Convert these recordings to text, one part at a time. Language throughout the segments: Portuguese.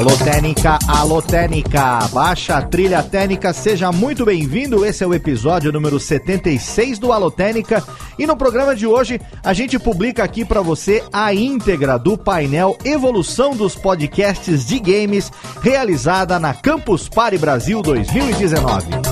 Alô Técnica, alô Técnica, baixa a trilha técnica, seja muito bem-vindo. Esse é o episódio número 76 do Alô Técnica e no programa de hoje a gente publica aqui para você a íntegra do painel Evolução dos Podcasts de Games realizada na Campus Party Brasil 2019.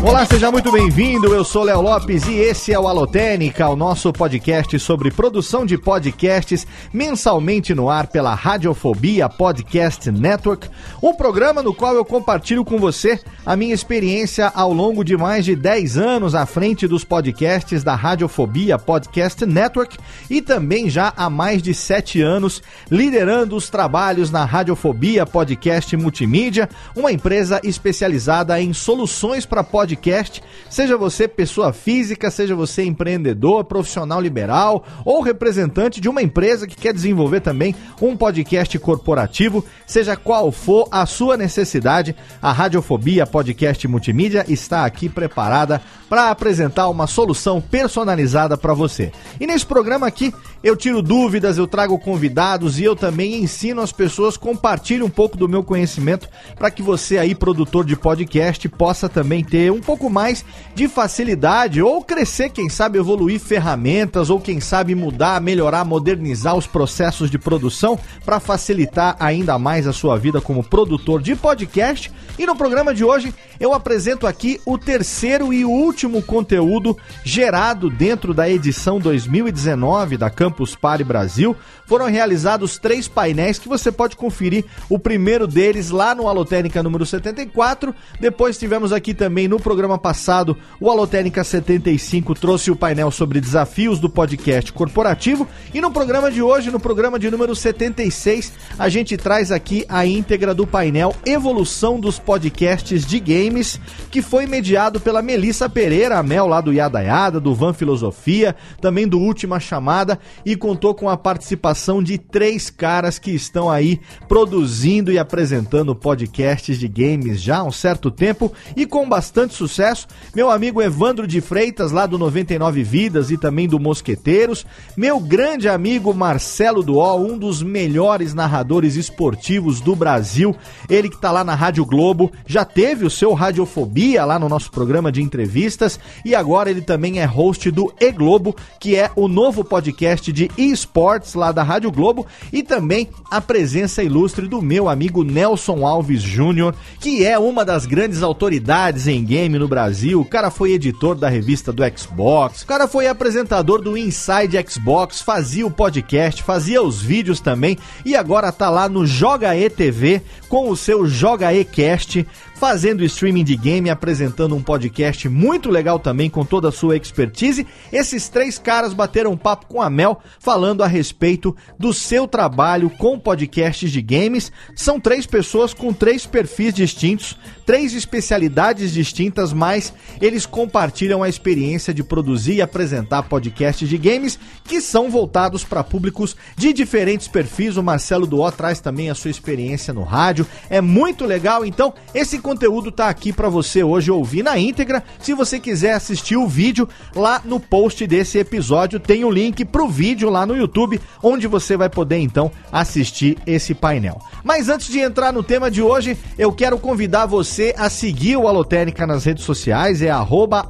Olá, seja muito bem-vindo. Eu sou Léo Lopes e esse é o Alotênica, o nosso podcast sobre produção de podcasts mensalmente no ar pela Radiofobia Podcast Network, um programa no qual eu compartilho com você a minha experiência ao longo de mais de 10 anos à frente dos podcasts da Radiofobia Podcast Network e também já há mais de 7 anos liderando os trabalhos na Radiofobia Podcast Multimídia, uma empresa especializada em soluções para podcast podcast, seja você pessoa física, seja você empreendedor, profissional liberal ou representante de uma empresa que quer desenvolver também um podcast corporativo, seja qual for a sua necessidade, a Radiofobia Podcast Multimídia está aqui preparada para apresentar uma solução personalizada para você. E nesse programa aqui eu tiro dúvidas, eu trago convidados e eu também ensino as pessoas, compartilho um pouco do meu conhecimento para que você aí, produtor de podcast, possa também ter um pouco mais de facilidade ou crescer, quem sabe evoluir ferramentas ou quem sabe mudar, melhorar, modernizar os processos de produção para facilitar ainda mais a sua vida como produtor de podcast. E no programa de hoje eu apresento aqui o terceiro e último conteúdo gerado dentro da edição 2019 da Campus Party Brasil. Foram realizados três painéis que você pode conferir. O primeiro deles lá no Alotênica número 74. Depois tivemos aqui também no programa passado o Alotênica 75 trouxe o painel sobre desafios do podcast corporativo. E no programa de hoje, no programa de número 76, a gente traz aqui a íntegra do painel Evolução dos Podcasts de Game Games, que foi mediado pela Melissa Pereira, a Mel lá do Yada Yada, do Van Filosofia, também do Última Chamada, e contou com a participação de três caras que estão aí produzindo e apresentando podcasts de games já há um certo tempo e com bastante sucesso. Meu amigo Evandro de Freitas, lá do 99 Vidas e também do Mosqueteiros, meu grande amigo Marcelo Duó, um dos melhores narradores esportivos do Brasil, ele que está lá na Rádio Globo, já teve o seu Radiofobia lá no nosso programa de entrevistas. E agora ele também é host do E Globo, que é o novo podcast de esportes lá da Rádio Globo. E também a presença ilustre do meu amigo Nelson Alves Júnior, que é uma das grandes autoridades em game no Brasil. O cara foi editor da revista do Xbox, o cara foi apresentador do Inside Xbox, fazia o podcast, fazia os vídeos também e agora tá lá no Joga E TV com o seu Joga E Cast, fazendo streaming de game, apresentando um podcast muito legal também com toda a sua expertise. Esses três caras bateram um papo com a Mel falando a respeito do seu trabalho com podcasts de games. São três pessoas com três perfis distintos, três especialidades distintas, mas eles compartilham a experiência de produzir e apresentar podcasts de games que são voltados para públicos de diferentes perfis. O Marcelo Duó traz também a sua experiência no rádio. É muito legal, então esse conteúdo tá aqui para você hoje ouvir na íntegra. Se você quiser assistir o vídeo, lá no post desse episódio tem o link pro vídeo lá no YouTube, onde você vai poder então assistir esse painel. Mas antes de entrar no tema de hoje, eu quero convidar você a seguir o Alotênica nas redes sociais, é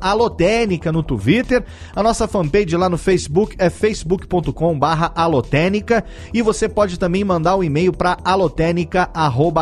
alotênica no Twitter. A nossa fanpage lá no Facebook é facebook.com barra alotênica. E você pode também mandar um e-mail para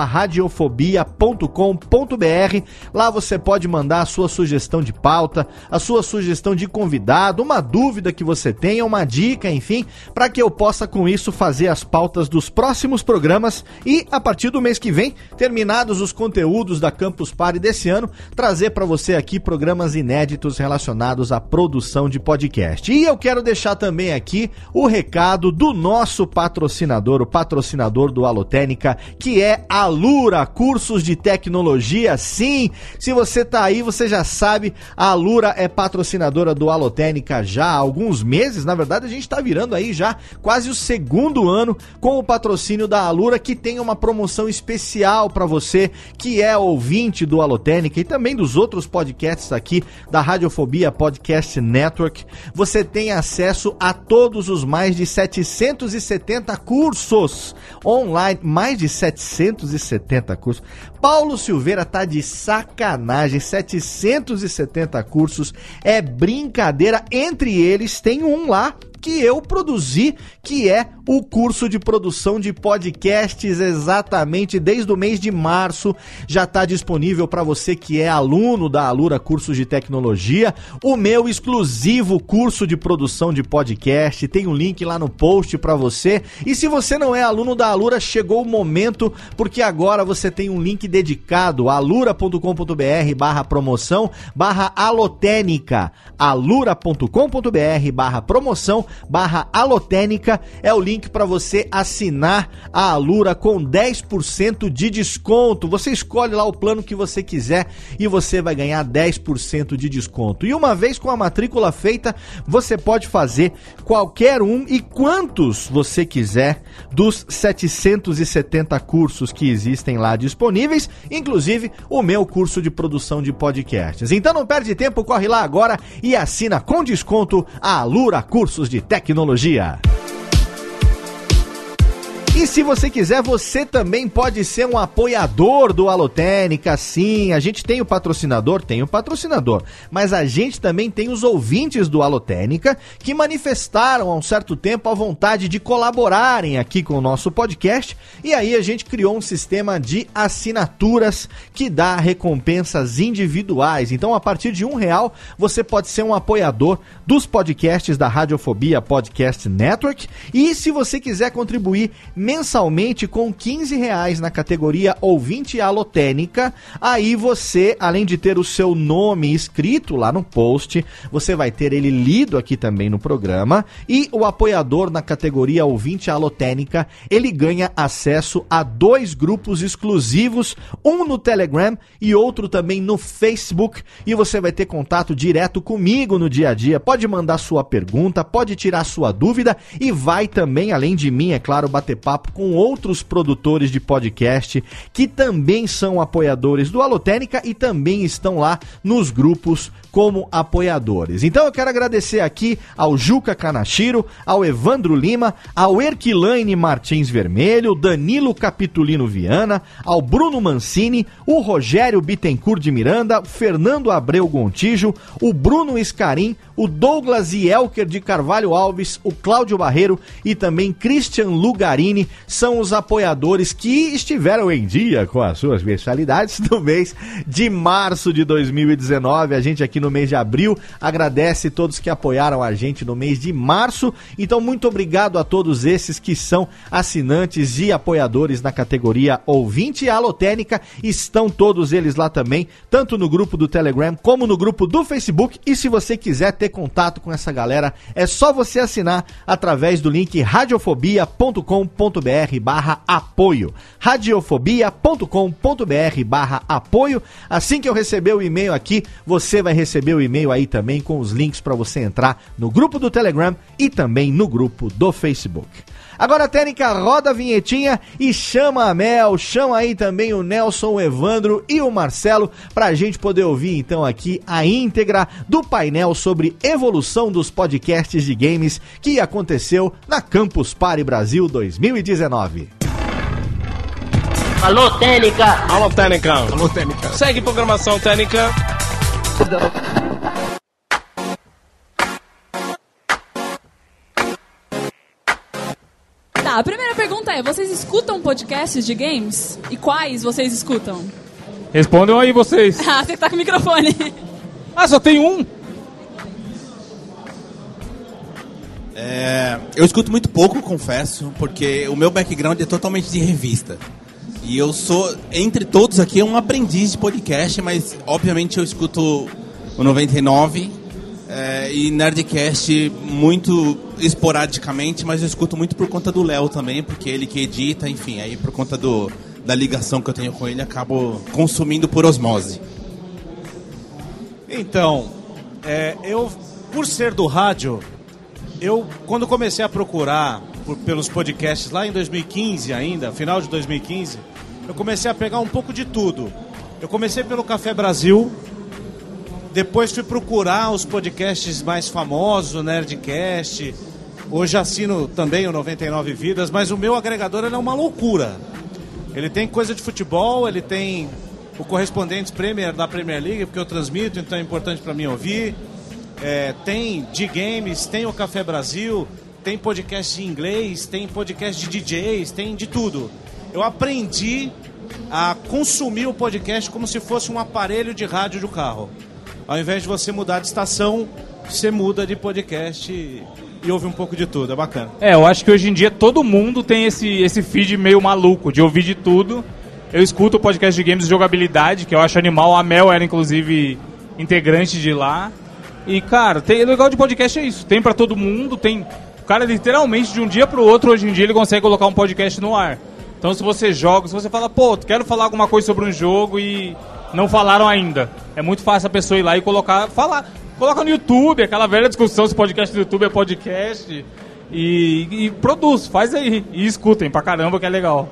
alotênica.radiofobia.com.br. Lá você pode mandar a sua sugestão de pauta, a sua sugestão de convidado, uma dúvida que você tenha, uma dica, enfim, para que eu possa com isso fazer as pautas dos próximos programas e a partir do mês que vem, terminados os conteúdos da Campus Party desse ano, trazer para você aqui programas inéditos relacionados à produção de podcast. E eu quero deixar também aqui o recado do nosso patrocinador, o patrocinador do Alotênica, que é a Lura Cursos de Tecnologia. Sim, se você tá aí, você já sabe, a Lura é patrocinadora do Alotênica já há alguns meses. Na verdade, a gente tá virando aí já quase o segundo ano com o patrocínio da Alura, que tem uma promoção especial para você que é ouvinte do Alotênica e também dos outros podcasts aqui da Radiofobia Podcast Network. Você tem acesso a todos os mais de 770 cursos online, mais de 770 cursos. Paulo Silveira tá de sacanagem, 770 cursos, é brincadeira. Entre eles tem um lá que eu produzi, que é o curso de produção de podcasts exatamente desde o mês de março. Já está disponível para você que é aluno da Alura Cursos de Tecnologia, o meu exclusivo curso de produção de podcast. Tem um link lá no post para você. E se você não é aluno da Alura, chegou o momento, porque agora você tem um link dedicado alura.com.br/barra promoção barra alotênica. alura.com.br barra promoção barra alotênica é o link para você assinar a Alura com 10% de desconto. Você escolhe lá o plano que você quiser e você vai ganhar 10% de desconto. E uma vez com a matrícula feita, você pode fazer qualquer um e quantos você quiser dos 770 cursos que existem lá disponíveis, inclusive o meu curso de produção de podcasts. Então não perde tempo, corre lá agora e assina com desconto a Alura Cursos de Tecnologia. E se você quiser, você também pode ser um apoiador do Alotênica. Sim, a gente tem o patrocinador, tem o patrocinador, mas a gente também tem os ouvintes do Alotênica que manifestaram há um certo tempo a vontade de colaborarem aqui com o nosso podcast. E aí a gente criou um sistema de assinaturas que dá recompensas individuais. Então, a partir de um real, você pode ser um apoiador dos podcasts da Radiofobia Podcast Network. E se você quiser contribuir mensalmente com 15 reais na categoria ouvinte alotênica. Aí você, além de ter o seu nome escrito lá no post, você vai ter ele lido aqui também no programa. E o apoiador na categoria ouvinte alotênica, ele ganha acesso a dois grupos exclusivos, um no Telegram e outro também no Facebook. E você vai ter contato direto comigo no dia a dia. Pode mandar sua pergunta, pode tirar sua dúvida e vai também, além de mim, é claro, bater papo papo com outros produtores de podcast que também são apoiadores do Alotênica e também estão lá nos grupos como apoiadores. Então eu quero agradecer aqui ao Juca Kanashiro, ao Evandro Lima, ao Erquilaine Martins Vermelho, Danilo Capitulino Viana, ao Bruno Mancini, o Rogério Bittencourt de Miranda, Fernando Abreu Gontijo, o Bruno Escarim, o Douglas Elker de Carvalho Alves, o Cláudio Barreiro e também Christian Lugarini são os apoiadores que estiveram em dia com as suas mensalidades no mês de março de 2019. A gente aqui no mês de abril, agradece todos que apoiaram a gente no mês de março. Então, muito obrigado a todos esses que são assinantes e apoiadores na categoria ouvinte alotênica. Estão todos eles lá também, tanto no grupo do Telegram como no grupo do Facebook. E se você quiser ter contato com essa galera, é só você assinar através do link radiofobia.com.br barra apoio. radiofobia.com.br barra apoio. Assim que eu receber o e-mail aqui, você vai receber o e-mail aí também com os links para você entrar no grupo do Telegram e também no grupo do Facebook. Agora, Técnica, roda a vinhetinha e chama a Mel, chama aí também o Nelson, o Evandro e o Marcelo para a gente poder ouvir então aqui a íntegra do painel sobre evolução dos podcasts de games que aconteceu na Campus Party Brasil 2019. Alô, Técnica! Alô, Técnica! Alô, Técnica! Segue programação Técnica! Tá, a primeira pergunta é: vocês escutam podcasts de games? E quais vocês escutam? Respondam aí vocês. Ah, você tá com o microfone. Ah, só tem um? É, eu escuto muito pouco, confesso, porque o meu background é totalmente de revista. E eu sou, entre todos aqui, um aprendiz de podcast, mas obviamente eu escuto o 99 é, e Nerdcast muito esporadicamente, mas eu escuto muito por conta do Léo também, porque ele que edita, enfim, aí por conta do, da ligação que eu tenho com ele, acabo consumindo por osmose. Então, é, eu, por ser do rádio, eu, quando comecei a procurar por, pelos podcasts lá em 2015 ainda, final de 2015, eu comecei a pegar um pouco de tudo. Eu comecei pelo Café Brasil, depois fui procurar os podcasts mais famosos, o Nerdcast. Hoje assino também o 99 Vidas, mas o meu agregador é uma loucura. Ele tem coisa de futebol, ele tem o correspondente Premier da Premier League, porque eu transmito, então é importante para mim ouvir. É, tem de games, tem o Café Brasil, tem podcast de inglês, tem podcast de DJs, tem de tudo. Eu aprendi a consumir o podcast como se fosse um aparelho de rádio do carro. Ao invés de você mudar de estação, você muda de podcast e, e ouve um pouco de tudo. É bacana. É, eu acho que hoje em dia todo mundo tem esse, esse feed meio maluco de ouvir de tudo. Eu escuto o podcast de games de jogabilidade, que eu acho animal. A Mel era inclusive integrante de lá. E, cara, tem, o legal de podcast é isso. Tem pra todo mundo, tem. O cara literalmente de um dia pro outro, hoje em dia, ele consegue colocar um podcast no ar. Então se você joga, se você fala, pô, quero falar alguma coisa sobre um jogo e não falaram ainda. É muito fácil a pessoa ir lá e colocar, falar. Coloca no YouTube, aquela velha discussão se podcast do YouTube é podcast. E, e produz, faz aí. E escutem pra caramba que é legal.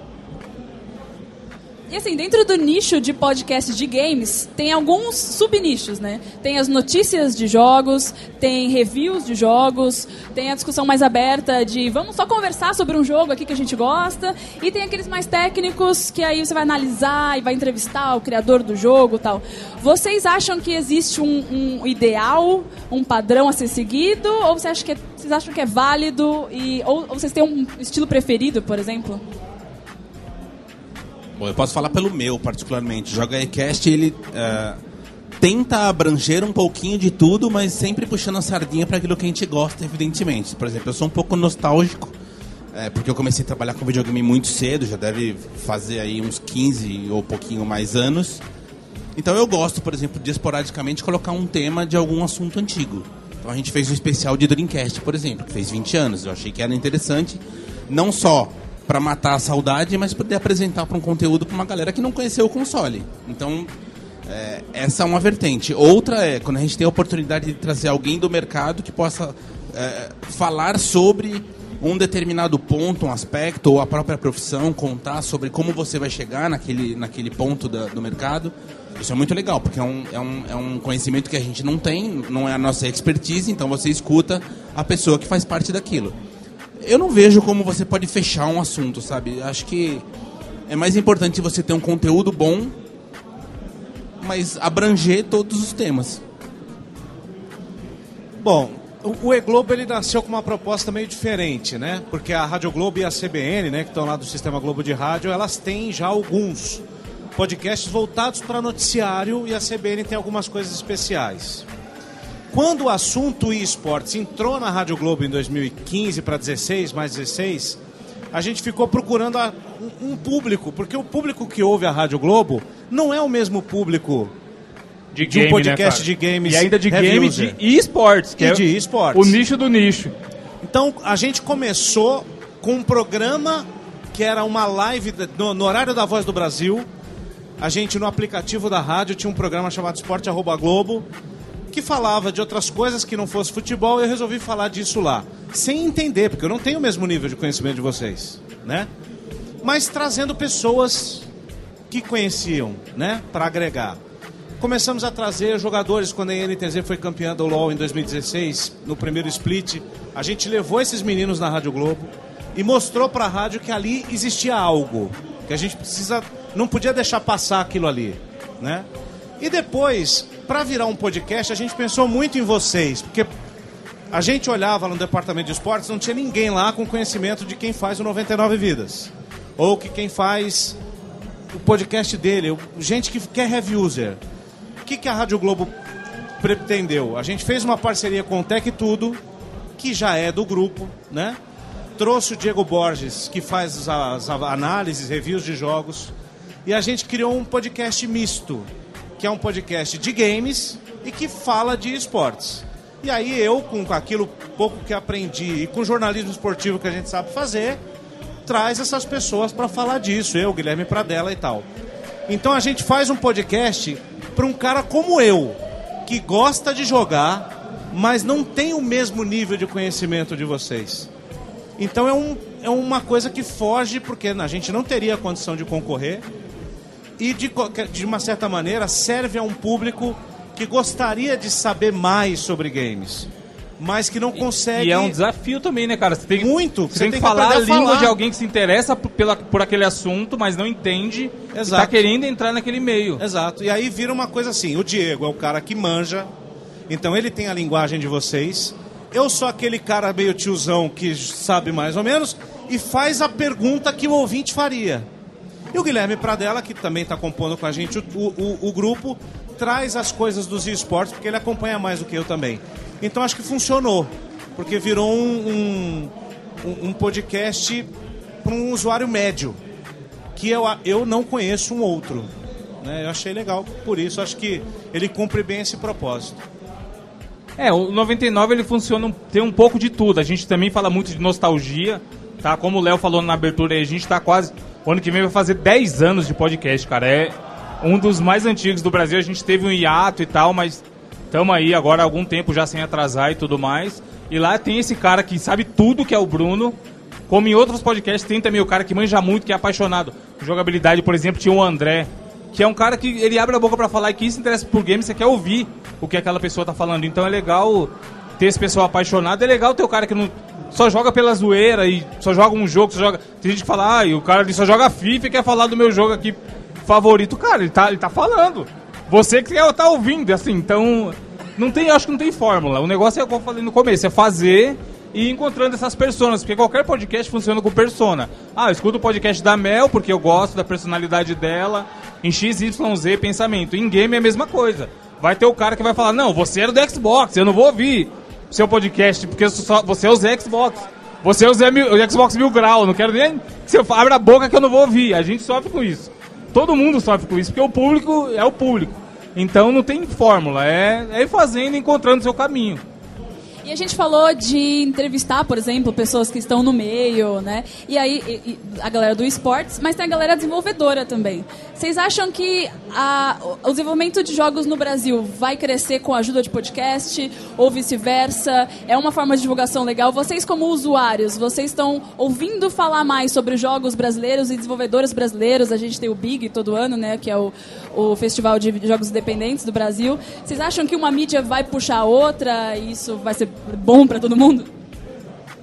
E assim, dentro do nicho de podcast de games, tem alguns subnichos, né? Tem as notícias de jogos, tem reviews de jogos, tem a discussão mais aberta de vamos só conversar sobre um jogo aqui que a gente gosta, e tem aqueles mais técnicos que aí você vai analisar e vai entrevistar o criador do jogo tal. Vocês acham que existe um, um ideal, um padrão a ser seguido, ou você acha que é, vocês acham que é válido, e, ou, ou vocês têm um estilo preferido, por exemplo? Bom, eu posso falar pelo meu, particularmente. O Joga Ecast, ele uh, tenta abranger um pouquinho de tudo, mas sempre puxando a sardinha para aquilo que a gente gosta, evidentemente. Por exemplo, eu sou um pouco nostálgico, é, porque eu comecei a trabalhar com videogame muito cedo, já deve fazer aí uns 15 ou pouquinho mais anos. Então eu gosto, por exemplo, de esporadicamente colocar um tema de algum assunto antigo. Então a gente fez um especial de Dreamcast, por exemplo, que fez 20 anos. Eu achei que era interessante, não só para matar a saudade, mas poder apresentar para um conteúdo para uma galera que não conheceu o console. Então, é, essa é uma vertente. Outra é quando a gente tem a oportunidade de trazer alguém do mercado que possa é, falar sobre um determinado ponto, um aspecto, ou a própria profissão, contar sobre como você vai chegar naquele, naquele ponto da, do mercado. Isso é muito legal, porque é um, é, um, é um conhecimento que a gente não tem, não é a nossa expertise, então você escuta a pessoa que faz parte daquilo eu não vejo como você pode fechar um assunto, sabe? Acho que é mais importante você ter um conteúdo bom, mas abranger todos os temas. Bom, o E Globo ele nasceu com uma proposta meio diferente, né? Porque a Rádio Globo e a CBN, né, que estão lá do Sistema Globo de Rádio, elas têm já alguns podcasts voltados para noticiário e a CBN tem algumas coisas especiais. Quando o assunto esportes entrou na Rádio Globo em 2015 para 16, mais 16, a gente ficou procurando a, um, um, público, porque o público que ouve a Rádio Globo não é o mesmo público de, de game, um podcast né, de games. E ainda de game de esportes, que e é de esportes. o nicho do nicho. Então a gente começou com um programa que era uma live no, no horário da Voz do Brasil. A gente no aplicativo da rádio tinha um programa chamado Esporte Arroba Globo que falava de outras coisas que não fosse futebol, eu resolvi falar disso lá. Sem entender, porque eu não tenho o mesmo nível de conhecimento de vocês, né? Mas trazendo pessoas que conheciam, né? Para agregar. Começamos a trazer jogadores quando a NTZ foi campeã do LoL em 2016, no primeiro split. A gente levou esses meninos na Rádio Globo e mostrou para a rádio que ali existia algo, que a gente precisa não podia deixar passar aquilo ali, né? E depois para virar um podcast, a gente pensou muito em vocês, porque a gente olhava no departamento de esportes, não tinha ninguém lá com conhecimento de quem faz o 99 Vidas. Ou que quem faz o podcast dele, gente que quer heavy user. O que, que a Rádio Globo pretendeu? A gente fez uma parceria com o Tech Tudo, que já é do grupo, né? Trouxe o Diego Borges, que faz as análises, reviews de jogos. E a gente criou um podcast misto, que é um podcast de games e que fala de esportes. E aí eu, com aquilo pouco que aprendi e com o jornalismo esportivo que a gente sabe fazer, traz essas pessoas para falar disso, eu, Guilherme Pradella e tal. Então a gente faz um podcast para um cara como eu, que gosta de jogar, mas não tem o mesmo nível de conhecimento de vocês. Então é, um, é uma coisa que foge, porque a gente não teria condição de concorrer, e de, de uma certa maneira serve a um público que gostaria de saber mais sobre games mas que não consegue. E é um desafio também, né, cara? Você tem, Muito. Você, tem, que, falar a língua falar. de alguém que se interessa por, pela, por aquele assunto, mas não entende. Exato. E tá querendo entrar naquele meio. Exato. E aí vira uma coisa assim: o Diego é o cara que manja, então ele tem a linguagem de vocês. Eu sou aquele cara meio tiozão que sabe mais ou menos e faz a pergunta que o ouvinte faria. E o Guilherme Pradella, que também está compondo com a gente o, o, o grupo, traz as coisas dos esportes, porque ele acompanha mais do que eu também. Então acho que funcionou, porque virou um, um, um podcast para um usuário médio, que eu, eu não conheço um outro. Né? Eu achei legal, por isso acho que ele cumpre bem esse propósito. É, o 99 ele funciona, tem um pouco de tudo. A gente também fala muito de nostalgia, tá? Como o Léo falou na abertura a gente tá quase. O ano que vem vai fazer 10 anos de podcast, cara. É um dos mais antigos do Brasil. A gente teve um hiato e tal, mas Estamos aí agora há algum tempo já sem atrasar e tudo mais. E lá tem esse cara que sabe tudo que é o Bruno. Como em outros podcasts, tem também o cara que manja muito, que é apaixonado jogabilidade. Por exemplo, tinha o André, que é um cara que ele abre a boca para falar e que se interessa por games, você quer ouvir o que aquela pessoa tá falando. Então é legal ter esse pessoal apaixonado. É legal ter o cara que não só joga pela zoeira e só joga um jogo, só joga. Tem gente que fala, ah, e o cara só joga FIFA e quer falar do meu jogo aqui favorito. Cara, ele tá, ele tá falando. Você que tá ouvindo, assim, então. Não tem, acho que não tem fórmula. O negócio é como eu falei no começo, é fazer e encontrando essas pessoas, porque qualquer podcast funciona com persona. Ah, eu escuto o podcast da Mel porque eu gosto da personalidade dela, em XYZ pensamento. Em game é a mesma coisa. Vai ter o cara que vai falar: "Não, você era do Xbox, eu não vou ouvir seu podcast porque você é Xbox. Você é o, Xbox Mil Grau, não quero nem que você abra a boca que eu não vou ouvir". A gente sofre com isso. Todo mundo sofre com isso, porque o público é o público. Então não tem fórmula, é, é ir fazendo encontrando seu caminho. E a gente falou de entrevistar, por exemplo, pessoas que estão no meio, né? E aí, e, a galera do esportes, mas tem a galera desenvolvedora também. Vocês acham que a, o desenvolvimento de jogos no Brasil vai crescer com a ajuda de podcast ou vice-versa? É uma forma de divulgação legal? Vocês, como usuários, vocês estão ouvindo falar mais sobre jogos brasileiros e desenvolvedores brasileiros? A gente tem o Big todo ano, né? Que é o, o Festival de Jogos Independentes do Brasil. Vocês acham que uma mídia vai puxar a outra e isso vai ser bom para todo mundo?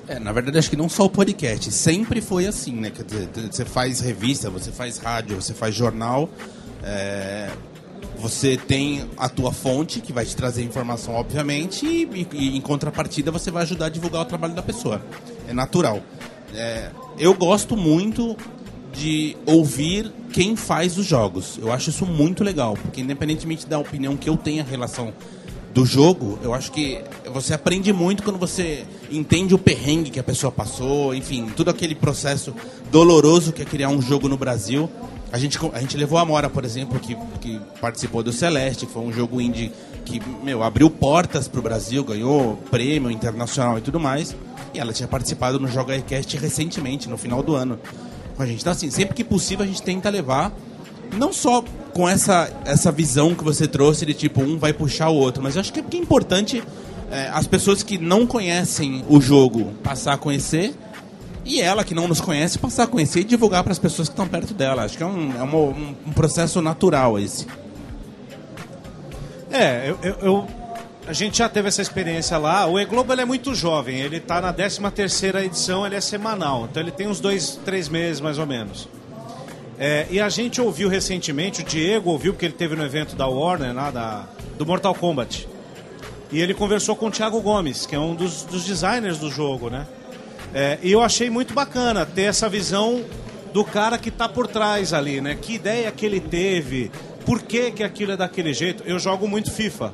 É, na verdade, acho que não só o podcast. Sempre foi assim, né? Quer dizer, você faz revista, você faz rádio, você faz jornal. É, você tem a tua fonte, que vai te trazer informação, obviamente, e, e, em contrapartida você vai ajudar a divulgar o trabalho da pessoa. É natural. É, eu gosto muito de ouvir quem faz os jogos. Eu acho isso muito legal, porque independentemente da opinião que eu tenha em relação do jogo, eu acho que você aprende muito quando você entende o perrengue que a pessoa passou, enfim, todo aquele processo doloroso que é criar um jogo no Brasil. A gente, a gente levou a Mora, por exemplo, que, que participou do Celeste, foi um jogo indie que, meu, abriu portas para o Brasil, ganhou prêmio internacional e tudo mais. E ela tinha participado no Joga iCast recentemente, no final do ano, com a gente. Então, assim, sempre que possível a gente tenta levar não só com essa, essa visão que você trouxe de tipo, um vai puxar o outro, mas eu acho que é, importante é, as pessoas que não conhecem o jogo passar a conhecer e ela que não nos conhece passar a conhecer e divulgar para as pessoas que estão perto dela. Acho que é um, é um, um processo natural esse. É, eu, eu, eu, a gente já teve essa experiência lá. O E-Globo é muito jovem, ele está na 13 terceira edição, ele é semanal. Então ele tem uns dois, três meses mais ou menos. É, e a gente ouviu recentemente, o Diego ouviu, porque ele teve no evento da Warner, lá da do Mortal Kombat. E ele conversou com o Thiago Gomes, que é um dos, dos designers do jogo, né? É, e eu achei muito bacana ter essa visão do cara que está por trás ali, né? Que ideia que ele teve, por que, que aquilo é daquele jeito. Eu jogo muito FIFA.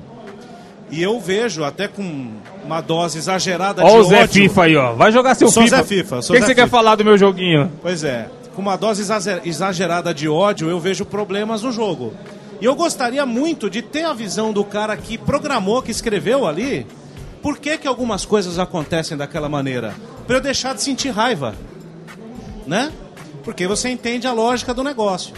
E eu vejo, até com uma dose exagerada Ó de o Zé ódio... FIFA aí, ó. Vai jogar seu Sou FIFA. Zé FIFA, O que, que você quer FIFA. falar do meu joguinho? Pois é, com uma dose exager- exagerada de ódio, eu vejo problemas no jogo. E eu gostaria muito de ter a visão do cara que programou, que escreveu ali, por que, que algumas coisas acontecem daquela maneira. Pra eu deixar de sentir raiva. Né? Porque você entende a lógica do negócio.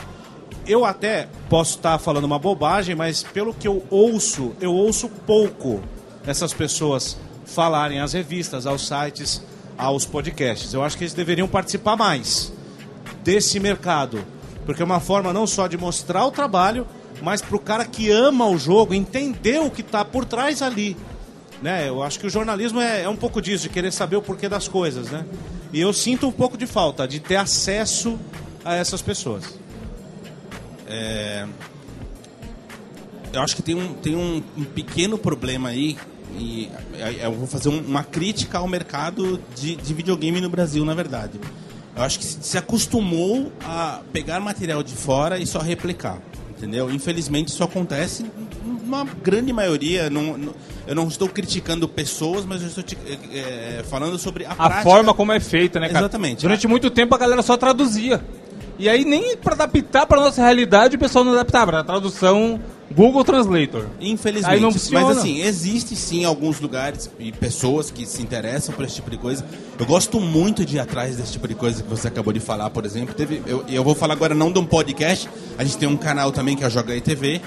Eu até posso estar falando uma bobagem, mas pelo que eu ouço, eu ouço pouco essas pessoas falarem às revistas, aos sites, aos podcasts. Eu acho que eles deveriam participar mais desse mercado. Porque é uma forma não só de mostrar o trabalho, mas para o cara que ama o jogo entender o que está por trás ali. Né? Eu acho que o jornalismo é, é um pouco disso, de querer saber o porquê das coisas. Né? E eu sinto um pouco de falta de ter acesso a essas pessoas. Eu acho que tem um, tem um, um pequeno problema aí, e é- eu vou fazer um- uma crítica ao mercado de, de videogame no Brasil, na verdade. Eu acho que se acostumou a pegar material de fora e só replicar, entendeu? Infelizmente isso acontece numa grande maioria. não- não- eu não estou criticando pessoas, mas eu estou te- é, falando sobre a, A prática. forma como é feita, né, cara? Exatamente. Durante muito tempo a galera só traduzia. E aí nem pra adaptar pra nossa realidade o pessoal não adaptava. A tradução Google Translator. Infelizmente. Aí não funciona. Mas assim, existe sim alguns lugares e pessoas que se interessam por esse tipo de coisa. Eu gosto muito de ir atrás desse tipo de coisa que você acabou de falar, por exemplo. Teve, eu, eu vou falar agora não de um podcast, a gente tem um canal também que é o Joga aí TV,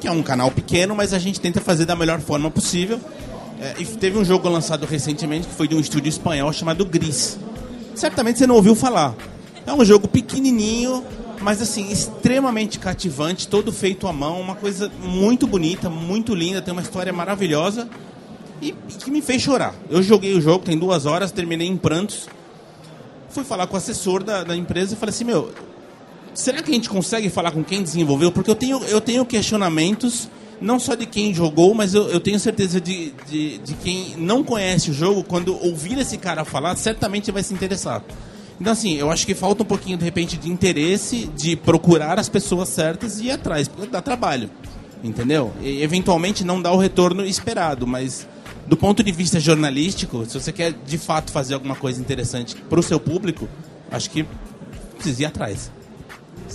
que é um canal pequeno, mas a gente tenta fazer da melhor forma possível. É, e teve um jogo lançado recentemente que foi de um estúdio espanhol chamado Gris. Certamente você não ouviu falar. É um jogo pequenininho, mas assim, extremamente cativante, todo feito à mão, uma coisa muito bonita, muito linda, tem uma história maravilhosa e, que me fez chorar. Eu joguei o jogo, tem duas horas, terminei em prantos. Fui falar com o assessor da, da empresa e falei assim, meu, será que a gente consegue falar com quem desenvolveu? Porque eu tenho, eu tenho questionamentos, não só de quem jogou, mas eu, eu tenho certeza de, de, de quem não conhece o jogo, quando ouvir esse cara falar, certamente vai se interessar. Então, assim, eu acho que falta um pouquinho, de repente, de interesse de procurar as pessoas certas e ir atrás, porque dá trabalho, entendeu? E, eventualmente não dá o retorno esperado, mas do ponto de vista jornalístico, se você quer de fato fazer alguma coisa interessante para o seu público, acho que precisa ir atrás.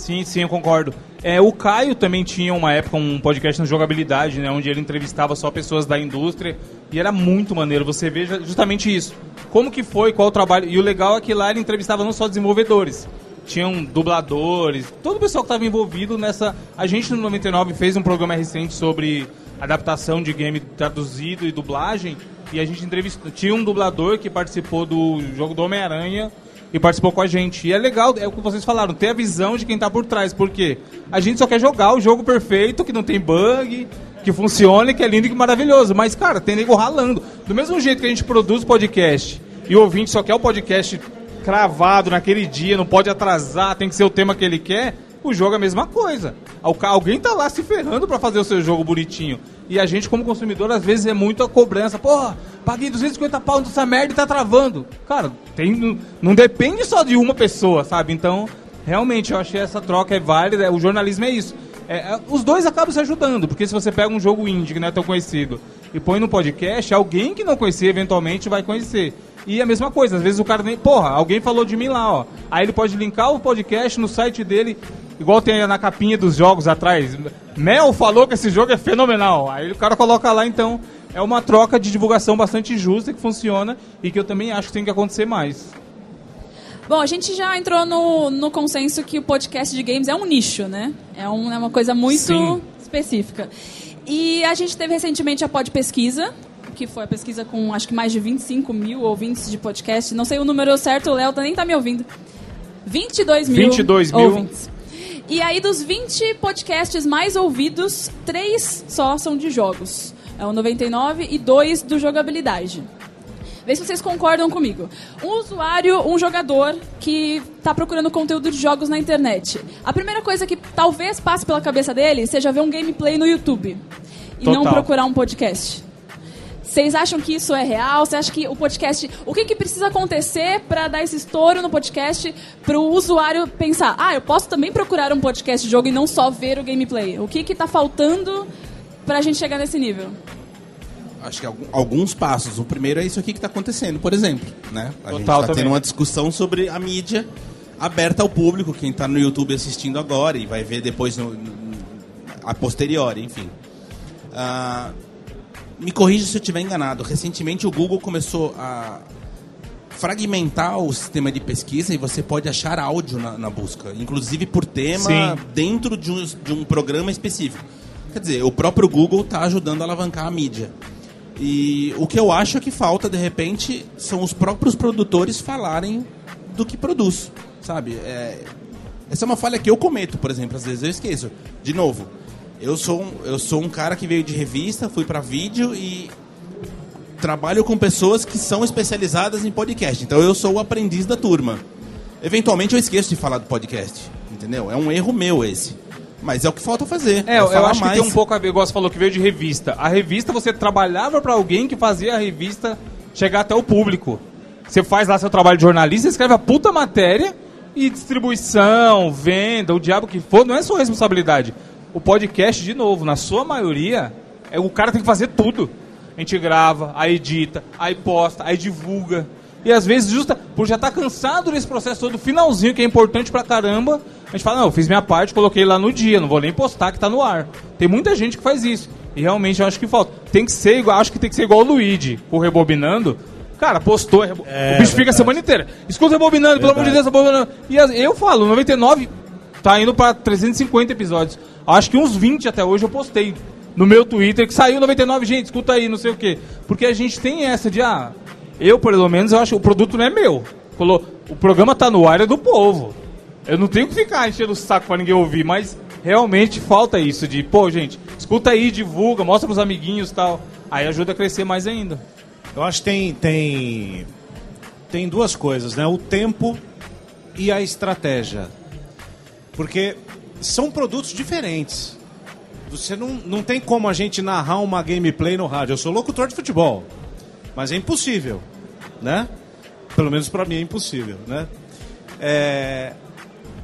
Sim, sim, eu concordo. É, o Caio também tinha uma época um podcast na jogabilidade, né, onde ele entrevistava só pessoas da indústria e era muito maneiro. Você ju- justamente isso. Como que foi, qual o trabalho. E o legal é que lá ele entrevistava não só desenvolvedores, tinham dubladores, todo o pessoal que estava envolvido nessa. A gente no 99 fez um programa recente sobre adaptação de game traduzido e dublagem. E a gente entrevistou. Tinha um dublador que participou do jogo do Homem-Aranha e participou com a gente. E é legal, é o que vocês falaram, ter a visão de quem tá por trás, porque a gente só quer jogar o jogo perfeito, que não tem bug, que funcione, que é lindo e que maravilhoso. Mas, cara, tem nego ralando. Do mesmo jeito que a gente produz podcast e o ouvinte só quer o podcast cravado naquele dia, não pode atrasar, tem que ser o tema que ele quer. O jogo é a mesma coisa. Al- Alguém tá lá se ferrando pra fazer o seu jogo bonitinho. E a gente, como consumidor, às vezes é muito a cobrança. Porra, paguei 250 pau nessa merda e tá travando. Cara, tem, não- depende só de uma pessoa, sabe? Então, realmente, eu achei essa troca é válida. O jornalismo é isso. É, é, os dois acabam se ajudando, porque se você pega um jogo indie que não é tão conhecido e põe no podcast, alguém que não conhecia eventualmente vai conhecer. E a mesma coisa, às vezes o cara nem. Porra, alguém falou de mim lá, ó. Aí ele pode linkar o podcast no site dele, igual tem na capinha dos jogos atrás. Mel falou que esse jogo é fenomenal. Aí o cara coloca lá, então. É uma troca de divulgação bastante justa que funciona e que eu também acho que tem que acontecer mais. Bom, a gente já entrou no, no consenso que o podcast de games é um nicho, né? É, um- é uma coisa muito Sim. específica. E a gente teve recentemente a Pod Pesquisa, que foi a pesquisa com acho que mais de 25 mil ouvintes de podcast. Não sei o número certo, o Léo nem tá me ouvindo. 22 mil 22 mil. ouvintes. E aí, dos 20 podcasts mais ouvidos, três só são de jogos. É o 99 e dois do jogabilidade. Vê se vocês concordam comigo. Um usuário, um jogador que está procurando conteúdo de jogos na internet. A primeira coisa que talvez passe pela cabeça dele seja ver um gameplay no YouTube. e não Total. procurar um podcast? Vocês acham que isso é real? Você acha que o podcast. O que, que precisa acontecer para dar esse estouro no podcast para o usuário pensar, ah, eu posso também procurar um podcast de jogo e não só ver o gameplay? O que, que tá faltando pra gente chegar nesse nível? Acho que alguns passos. O primeiro é isso aqui que está acontecendo, por exemplo. Né? A gente Total está também. tendo uma discussão sobre a mídia aberta ao público, quem está no YouTube assistindo agora e vai ver depois no, no- a posteriori, enfim. Ah, me corrija se eu estiver enganado. Recentemente o Google começou a fragmentar o sistema de pesquisa e você pode achar áudio na, na busca, inclusive por tema, Sim. dentro de um, de um programa específico. Quer dizer, o próprio Google está ajudando a alavancar a mídia. E o que eu acho que falta, de repente, são os próprios produtores falarem do que produz, sabe? É, essa é uma falha que eu cometo, por exemplo, às vezes eu esqueço. De novo, eu sou um, eu sou um cara que veio de revista, fui para vídeo e trabalho com pessoas que são especializadas em podcast. Então eu sou o aprendiz da turma. Eventualmente eu esqueço de falar do podcast, entendeu? É um erro meu esse. Mas é o que falta fazer. É, eu, eu acho mais. que tem um pouco a ver, igual você falou, que veio de revista. A revista, você trabalhava pra alguém que fazia a revista chegar até o público. Você faz lá seu trabalho de jornalista, escreve a puta matéria e distribuição, venda, o diabo que for, não é sua responsabilidade. O podcast, de novo, na sua maioria, é, o cara tem que fazer tudo. A gente grava, aí edita, aí posta, aí divulga. E às vezes, justa por já estar cansado desse processo todo, finalzinho, que é importante pra caramba, a gente fala, não, eu fiz minha parte, coloquei lá no dia, não vou nem postar que tá no ar. Tem muita gente que faz isso. E realmente eu acho que falta. Tem que ser igual, acho que tem que ser igual o Luigi, o Rebobinando. Cara, postou, rebo- É, o bicho fica a verdade. semana inteira. Escuta Rebobinando, pelo amor de Deus, Rebobinando. E as- eu falo, 99 tá indo pra 350 episódios. Acho que uns 20 até hoje eu postei no meu Twitter que saiu 99, gente, escuta aí, não sei o quê. Porque a gente tem essa de, ah, eu pelo menos eu acho que o produto não é meu. O programa tá no ar, é do povo. Eu não tenho que ficar enchendo o saco pra ninguém ouvir, mas realmente falta isso de, pô, gente, escuta aí, divulga, mostra pros amiguinhos e tal. Aí ajuda a crescer mais ainda. Eu acho que tem, tem, tem duas coisas, né? O tempo e a estratégia. Porque são produtos diferentes. Você não, não tem como a gente narrar uma gameplay no rádio. Eu sou locutor de futebol, mas é impossível, né? Pelo menos pra mim é impossível, né? É,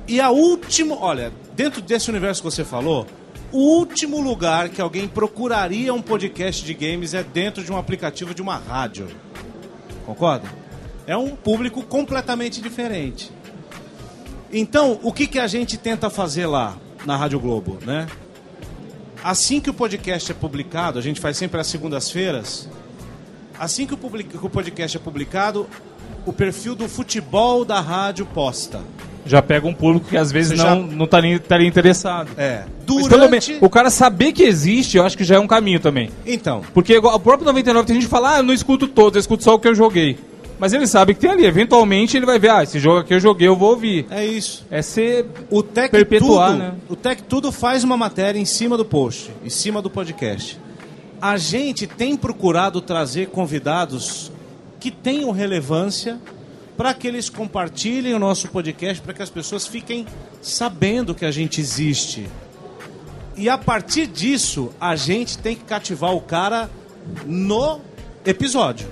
E a última, olha, dentro desse universo que você falou, o último lugar que alguém procuraria um podcast de games é dentro de um aplicativo de uma rádio. Concorda? É um público completamente diferente. Então, o que, que a gente tenta fazer lá na Rádio Globo, né? Assim que o podcast é publicado, a gente faz sempre às segundas-feiras. Assim que o, public- que o podcast é publicado, o perfil do futebol da rádio posta. Já pega um público que às vezes Você não, já- não estaria estaria interessado. É. Mas pelo menos, o cara saber que existe, eu acho que já é um caminho também. Então, Porque o próprio 99 tem gente que fala, ah, eu não escuto todos, eu escuto só o que eu joguei. Mas ele sabe que tem ali, eventualmente ele vai ver, ah, esse jogo aqui eu joguei, eu vou ouvir. é isso. É ser. O Tech Perpetuar, Tudo, né? o Tech Tudo faz uma matéria em cima do post, em cima do podcast. A gente tem procurado trazer convidados que tenham relevância para que eles compartilhem o nosso podcast, para que as pessoas fiquem sabendo que a gente existe. E a partir disso, a gente tem que cativar o cara no episódio,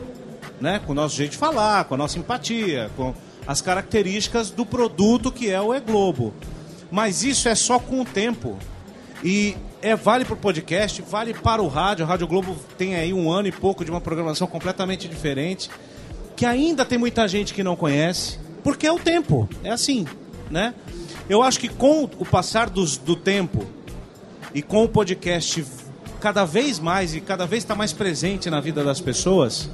né? Com o nosso jeito de falar, com a nossa empatia, com as características do produto que é o E Globo. Mas isso é só com o tempo. E é vale para o podcast, vale para o rádio. A Rádio Globo tem aí um ano e pouco de uma programação completamente diferente, que ainda tem muita gente que não conhece, porque é o tempo, é assim, né? Eu acho que com o passar dos, do tempo e com o podcast cada vez mais e cada vez está mais presente na vida das pessoas,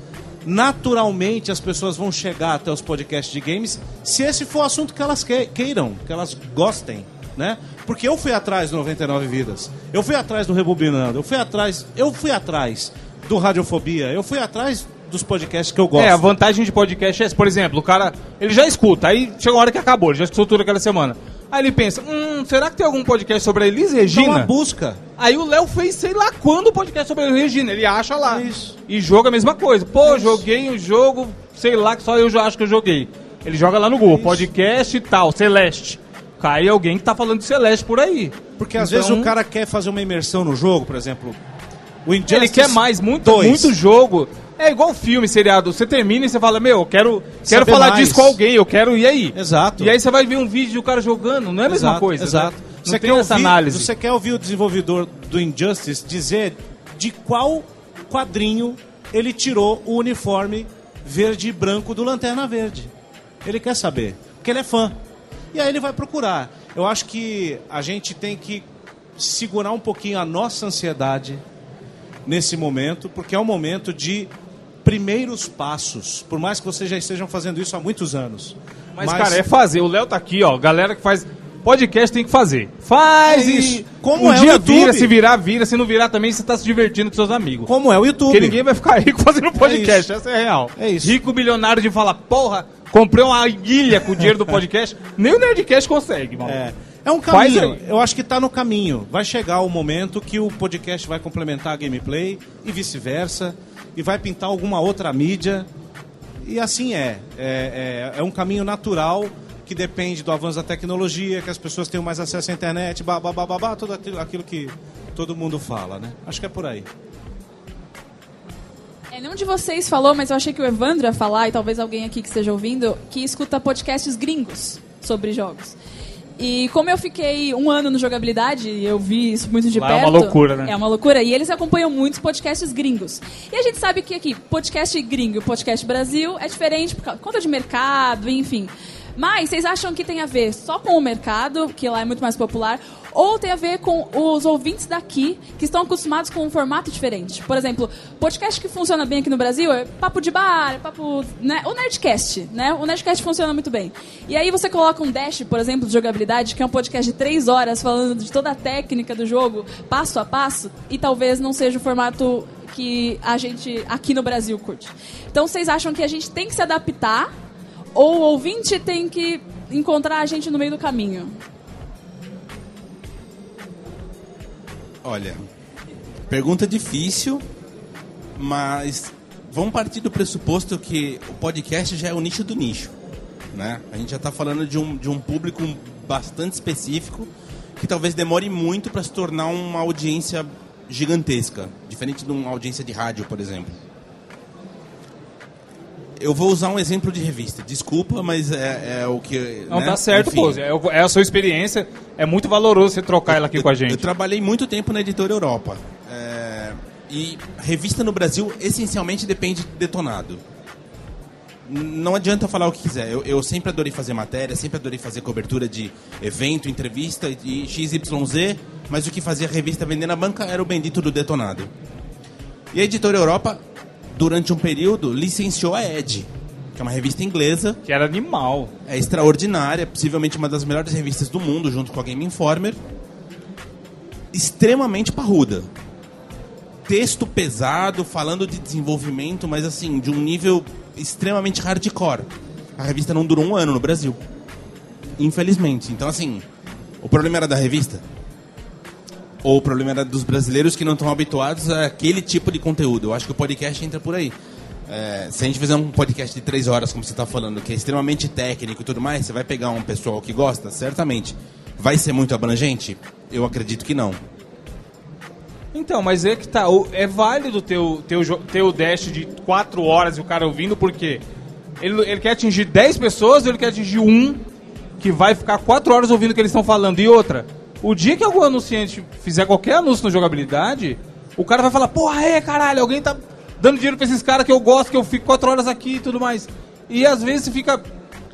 naturalmente as pessoas vão chegar até os podcasts de games se esse for o assunto que elas que- queiram, que elas gostem, né? Porque eu fui atrás do 99 Vidas, eu fui atrás do Rebobinando, eu fui atrás, eu fui atrás do Radiofobia, eu fui atrás dos podcasts que eu gosto. É, a vantagem de podcast é essa. Por exemplo, o cara, ele já escuta, aí chega uma hora que acabou, ele já escutou tudo aquela semana. Aí ele pensa, hum, será que tem algum podcast sobre a Elis Então a Regina? busca. Aí o Léo fez sei lá quando o podcast sobre a Elis Regina, ele acha lá. Isso. E joga a mesma coisa. Pô, joguei um jogo, sei lá, que só eu já acho que eu joguei. Ele joga lá no Google, podcast e tal, Celeste. Cai alguém que tá falando de Celeste por aí. Porque às Então- vezes o cara quer fazer uma imersão no jogo, por exemplo. O Injustice Ele quer mais, muito, muito jogo. É igual filme, seriado. Você termina e você fala, meu, eu quero, quero Saber falar mais. disso com alguém, eu quero. E aí? Exato. E aí você vai ver um vídeo do cara jogando, não é a mesma Exato, coisa. Exato. né? Você tem quer, essa ouvir, análise. você quer ouvir o desenvolvedor do Injustice dizer de qual quadrinho ele tirou o uniforme verde e branco do Lanterna Verde. Ele quer saber, porque ele é fã. E aí ele vai procurar. Eu acho que a gente tem que segurar um pouquinho a nossa ansiedade nesse momento, porque é um momento de primeiros passos. Por mais que vocês já estejam fazendo isso há muitos anos. Mas, cara, é fazer. O Léo tá aqui, ó. Galera que faz podcast tem que fazer. Faz É e isso. Como um é o dia YouTube. vira, se virar, vira. Se não virar também, você tá se divertindo com seus amigos. como é o YouTube. Porque ninguém vai ficar rico fazendo podcast, isso. essa é real. É isso. Rico bilionário de falar, porra, comprei uma ilha com o dinheiro do podcast. Nem o Nerdcast consegue, mano. É. É um caminho. Eu acho que está no caminho. Vai chegar o momento que o podcast vai complementar a gameplay e vice-versa. E vai pintar alguma outra mídia. E assim é. É, é. é um caminho natural que depende do avanço da tecnologia, que as pessoas tenham mais acesso à internet, babá, babá, tudo aquilo que todo mundo fala, né? Acho que é por aí. É, nenhum de vocês falou, mas eu achei que o Evandro ia falar, e talvez alguém aqui que esteja ouvindo, que escuta podcasts gringos sobre jogos. E como eu fiquei um ano no jogabilidade, e eu vi isso muito de Lá é perto. uma loucura, né? É uma loucura. E eles acompanham muitos podcasts gringos. E a gente sabe que aqui, podcast gringo e podcast Brasil é diferente por conta de mercado, enfim. Mas vocês acham que tem a ver só com o mercado, que lá é muito mais popular, ou tem a ver com os ouvintes daqui que estão acostumados com um formato diferente? Por exemplo, podcast que funciona bem aqui no Brasil é papo de bar, é papo, né? O Nerdcast, né? O Nerdcast funciona muito bem. E aí você coloca um Dash, por exemplo, de jogabilidade, que é um podcast de três horas falando de toda a técnica do jogo, passo a passo, e talvez não seja o formato que a gente aqui no Brasil curte. Então vocês acham que a gente tem que se adaptar ou o ouvinte tem que encontrar a gente no meio do caminho? Olha, pergunta difícil, mas vamos partir do pressuposto que o podcast já é o nicho do nicho. Né? A gente já está falando de um, de um público bastante específico que talvez demore muito para se tornar uma audiência gigantesca, diferente de uma audiência de rádio, por exemplo. Eu vou usar um exemplo de revista. Desculpa, mas é, é o que. Não né? tá certo, Enfim. pô. É, é a sua experiência. É muito valoroso você trocar ela aqui Eu- com a gente. Eu trabalhei muito tempo na editora Europa. É, e revista no Brasil essencialmente depende de detonado. Não adianta falar o que quiser. Eu, eu sempre adorei fazer matéria, sempre adorei fazer cobertura de evento, entrevista e XYZ, mas o que fazia a revista vender na banca era o bendito do detonado. E a editora Europa, durante um período, licenciou a Ed, que é uma revista inglesa, Que era animal. é extraordinária, possivelmente uma das melhores revistas do mundo, junto com a Game Informer. Extremamente parruda. Texto pesado, falando de desenvolvimento, mas assim, de um nível extremamente hardcore. A revista não durou um ano no Brasil. Infelizmente. Então, assim, o problema era da revista? Ou o problema era dos brasileiros que não estão habituados àquele tipo de conteúdo? Eu acho que o podcast entra por aí. É, se a gente fizer um podcast de três horas, como você está falando, que é extremamente técnico e tudo mais, você vai pegar um pessoal que gosta? Certamente. Vai ser muito abrangente? Eu acredito que não. Então, mas é que tá. É válido ter o, ter o, ter o dash de 4 horas e o cara ouvindo, porque ele, ele quer atingir 10 pessoas ele quer atingir um que vai ficar 4 horas ouvindo o que eles estão falando. E outra, o dia que algum anunciante fizer qualquer anúncio na jogabilidade, o cara vai falar, porra, é caralho, alguém tá dando dinheiro pra esses caras que eu gosto, que eu fico 4 horas aqui e tudo mais. E às vezes fica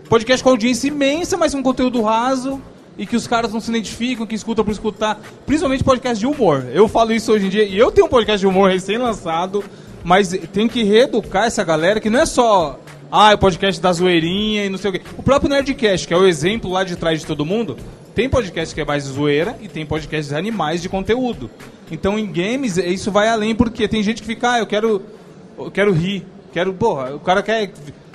podcast com audiência imensa, mas com conteúdo raso e que os caras não se identificam, que escutam por escutar, principalmente podcast de humor. Eu falo isso hoje em dia e eu tenho um podcast de humor recém-lançado, mas tem que reeducar essa galera que não é só ah, é o podcast da zoeirinha e não sei o quê. O próprio Nerdcast, que é o exemplo lá de trás de todo mundo, tem podcast que é mais zoeira e tem podcasts animais de conteúdo. Então em games isso vai além porque tem gente que fica, ah, eu quero eu quero rir, quero, porra, o cara quer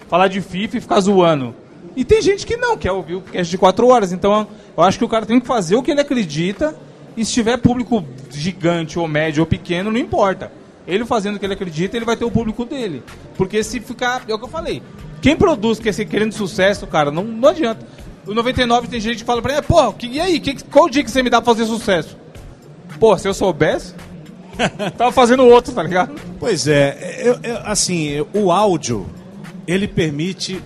falar de FIFA e ficar zoando. E tem gente que não, quer ouvir o podcast de 4 horas. Então, eu acho que o cara tem que fazer o que ele acredita. E se tiver público gigante, ou médio, ou pequeno, não importa. Ele fazendo o que ele acredita, ele vai ter o público dele. Porque se ficar. É o que eu falei. Quem produz quer ser querendo sucesso, cara, não, não adianta. O 99 tem gente que fala pra ele, pô, que, e aí, que, qual dia que você me dá pra fazer sucesso? Pô, se eu soubesse. Tava fazendo outro, tá ligado? Pois é, eu- eu- assim, o áudio, ele permite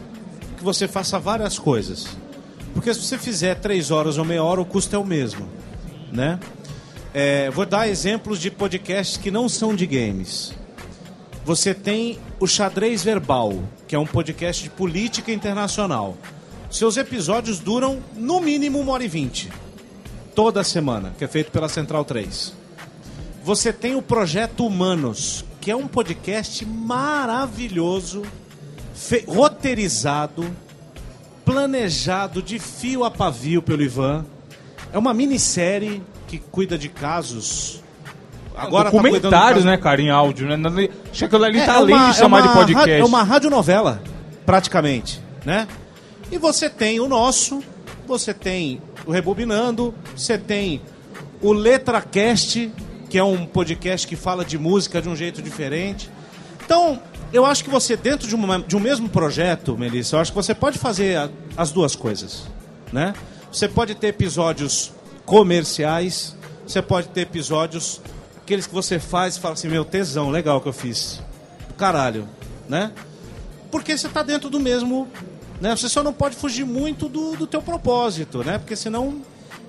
que você faça várias coisas. Porque se você fizer três horas ou meia hora, o custo é o mesmo, né? É, vou dar exemplos de podcasts que não são de games. Você tem o Xadrez Verbal, que é um podcast de política internacional. Seus episódios duram no mínimo uma hora e vinte. Toda semana, que é feito pela Central 3. Você tem o Projeto Humanos, que é um podcast maravilhoso, roteirizado, planejado de fio a pavio pelo Ivan. É uma minissérie que cuida de casos. Agora tá Documentários, casos- né, cara, em áudio, né? Acho que aquilo ali é, tá é além uma- de chamar é uma de podcast. É uma radionovela, praticamente, né? E você tem o nosso, você tem o Rebobinando, você tem o LetraCast, que é um podcast que fala de música de um jeito diferente. Então, eu acho que você, dentro de, uma- de um mesmo projeto, Melissa, eu acho que você pode fazer a- as duas coisas, né? Você pode ter episódios comerciais, você pode ter episódios, aqueles que você faz e fala assim, meu, tesão, legal que eu fiz. Caralho, né? Porque você está dentro do mesmo... Né? Você só não pode fugir muito do, do teu propósito, né? Porque senão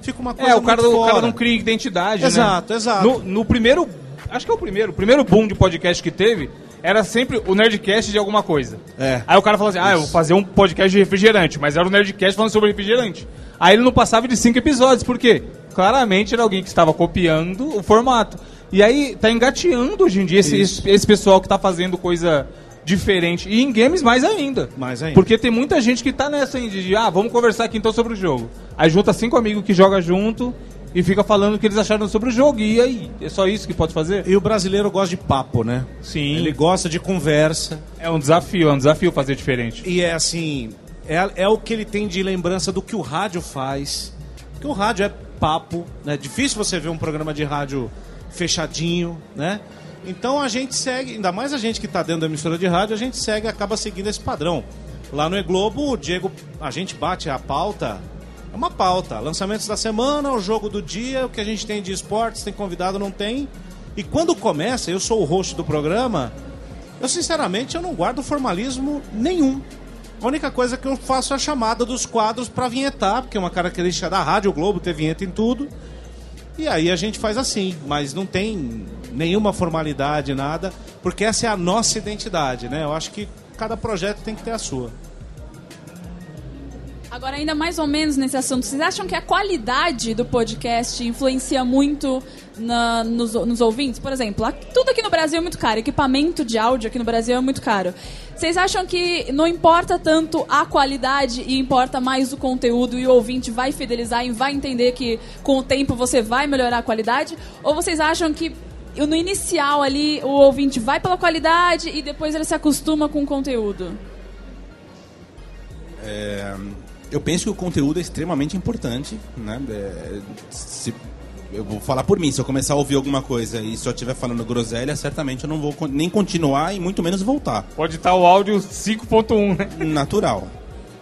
fica uma coisa É, o cara, muito o cara não cria identidade, Exato, né? exato. No, no primeiro, acho que é o primeiro, o primeiro boom de podcast que teve, era sempre o Nerdcast de alguma coisa. É. Aí o cara falou assim, ah, eu vou fazer um podcast de refrigerante, mas era o Nerdcast falando sobre refrigerante. Aí ele não passava de cinco episódios, por quê? Claramente era alguém que estava copiando o formato. E aí tá engateando hoje em dia esse, esse, esse pessoal que tá fazendo coisa diferente. E em games mais ainda. Mais ainda. Porque tem muita gente que tá nessa aí de, ah, vamos conversar aqui então sobre o jogo. Aí junta cinco amigos que jogam junto e fica falando o que eles acharam sobre o jogo. E aí, é só isso que pode fazer? E o brasileiro gosta de papo, né? Sim. Ele gosta de conversa. É um desafio, é um desafio fazer diferente. E é assim, é, é o que ele tem de lembrança do que o rádio faz. Porque o rádio é papo, né? É difícil você ver um programa de rádio fechadinho, né? Então a gente segue, ainda mais a gente que está dentro da emissora de rádio, a gente segue, acaba seguindo esse padrão. Lá no E Globo, o Diego, a gente bate a pauta, é uma pauta. Lançamentos da semana, o jogo do dia, o que a gente tem de esportes, tem convidado, não tem. E quando começa, eu sou o host do programa, eu sinceramente eu não guardo formalismo nenhum. A única coisa que eu faço é a chamada dos quadros para vinhetar, porque é uma característica da Rádio Globo ter vinheta em tudo. E aí a gente faz assim, mas não tem nenhuma formalidade, nada, porque essa é a nossa identidade, né? Eu acho que cada projeto tem que ter a sua. Agora, ainda mais ou menos nesse assunto, vocês acham que a qualidade do podcast influencia muito na- nos, nos ouvintes? Por exemplo, tudo aqui no Brasil é muito caro, equipamento de áudio aqui no Brasil é muito caro. Vocês acham que não importa tanto a qualidade e importa mais o conteúdo e o ouvinte vai fidelizar e vai entender que com o tempo você vai melhorar a qualidade? Ou vocês acham que no inicial ali o ouvinte vai pela qualidade e depois ele se acostuma com o conteúdo? Eu penso que o conteúdo é extremamente importante, né? É, se- eu vou falar por mim, se eu começar a ouvir alguma coisa e só estiver falando groselha, certamente eu não vou nem continuar e muito menos voltar. Pode estar o áudio 5.1, né? Natural.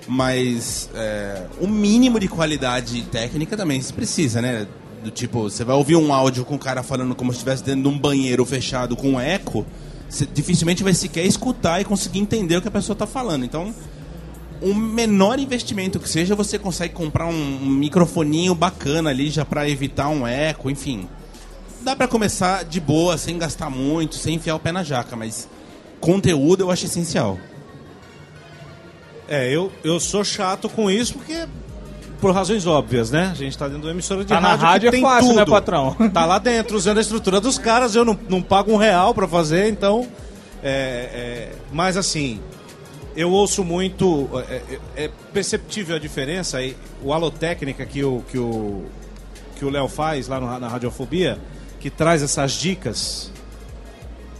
Mas é, o mínimo de qualidade técnica também se precisa, né? Do tipo, você vai ouvir um áudio com o cara falando como se estivesse dentro de um banheiro fechado com um eco, você dificilmente vai sequer escutar e conseguir entender o que a pessoa está falando. Então, um menor investimento que seja, você consegue comprar um, um microfoninho bacana ali já para evitar um eco, enfim. Dá para começar de boa, sem gastar muito, sem enfiar o pé na jaca, mas conteúdo eu acho essencial. É, eu, eu sou chato com isso porque. Por razões óbvias, né? A gente tá dentro de uma emissora de Tá na rádio. rádio que é tem fácil, tudo. né, patrão? Tá lá dentro, usando a estrutura dos caras, eu não, não pago um real pra fazer, então. É, é, mas assim, eu ouço muito. É, é- é perceptível a diferença. E o Alotécnica que o que o que o Léo faz lá no- na Radiofobia, que traz essas dicas.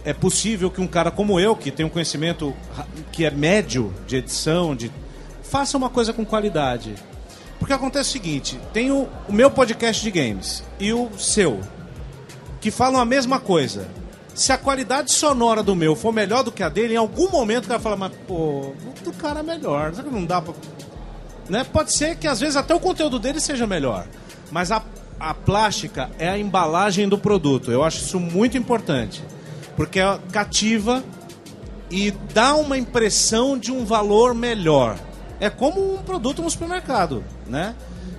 É possível que um cara como eu, que tem um conhecimento que é médio de edição, de faça uma coisa com qualidade. Porque acontece o seguinte: tem o, o meu podcast de games e o seu, que falam a mesma coisa. Se a qualidade sonora do meu for melhor do que a dele, em algum momento o cara fala, mas pô, o do cara é melhor. Será que não dá pra. Né? Pode ser que às vezes até o conteúdo dele seja melhor. Mas a a plástica é a embalagem do produto. Eu acho isso muito importante. Porque é cativa e dá uma impressão de um valor melhor. É como um produto no supermercado, né?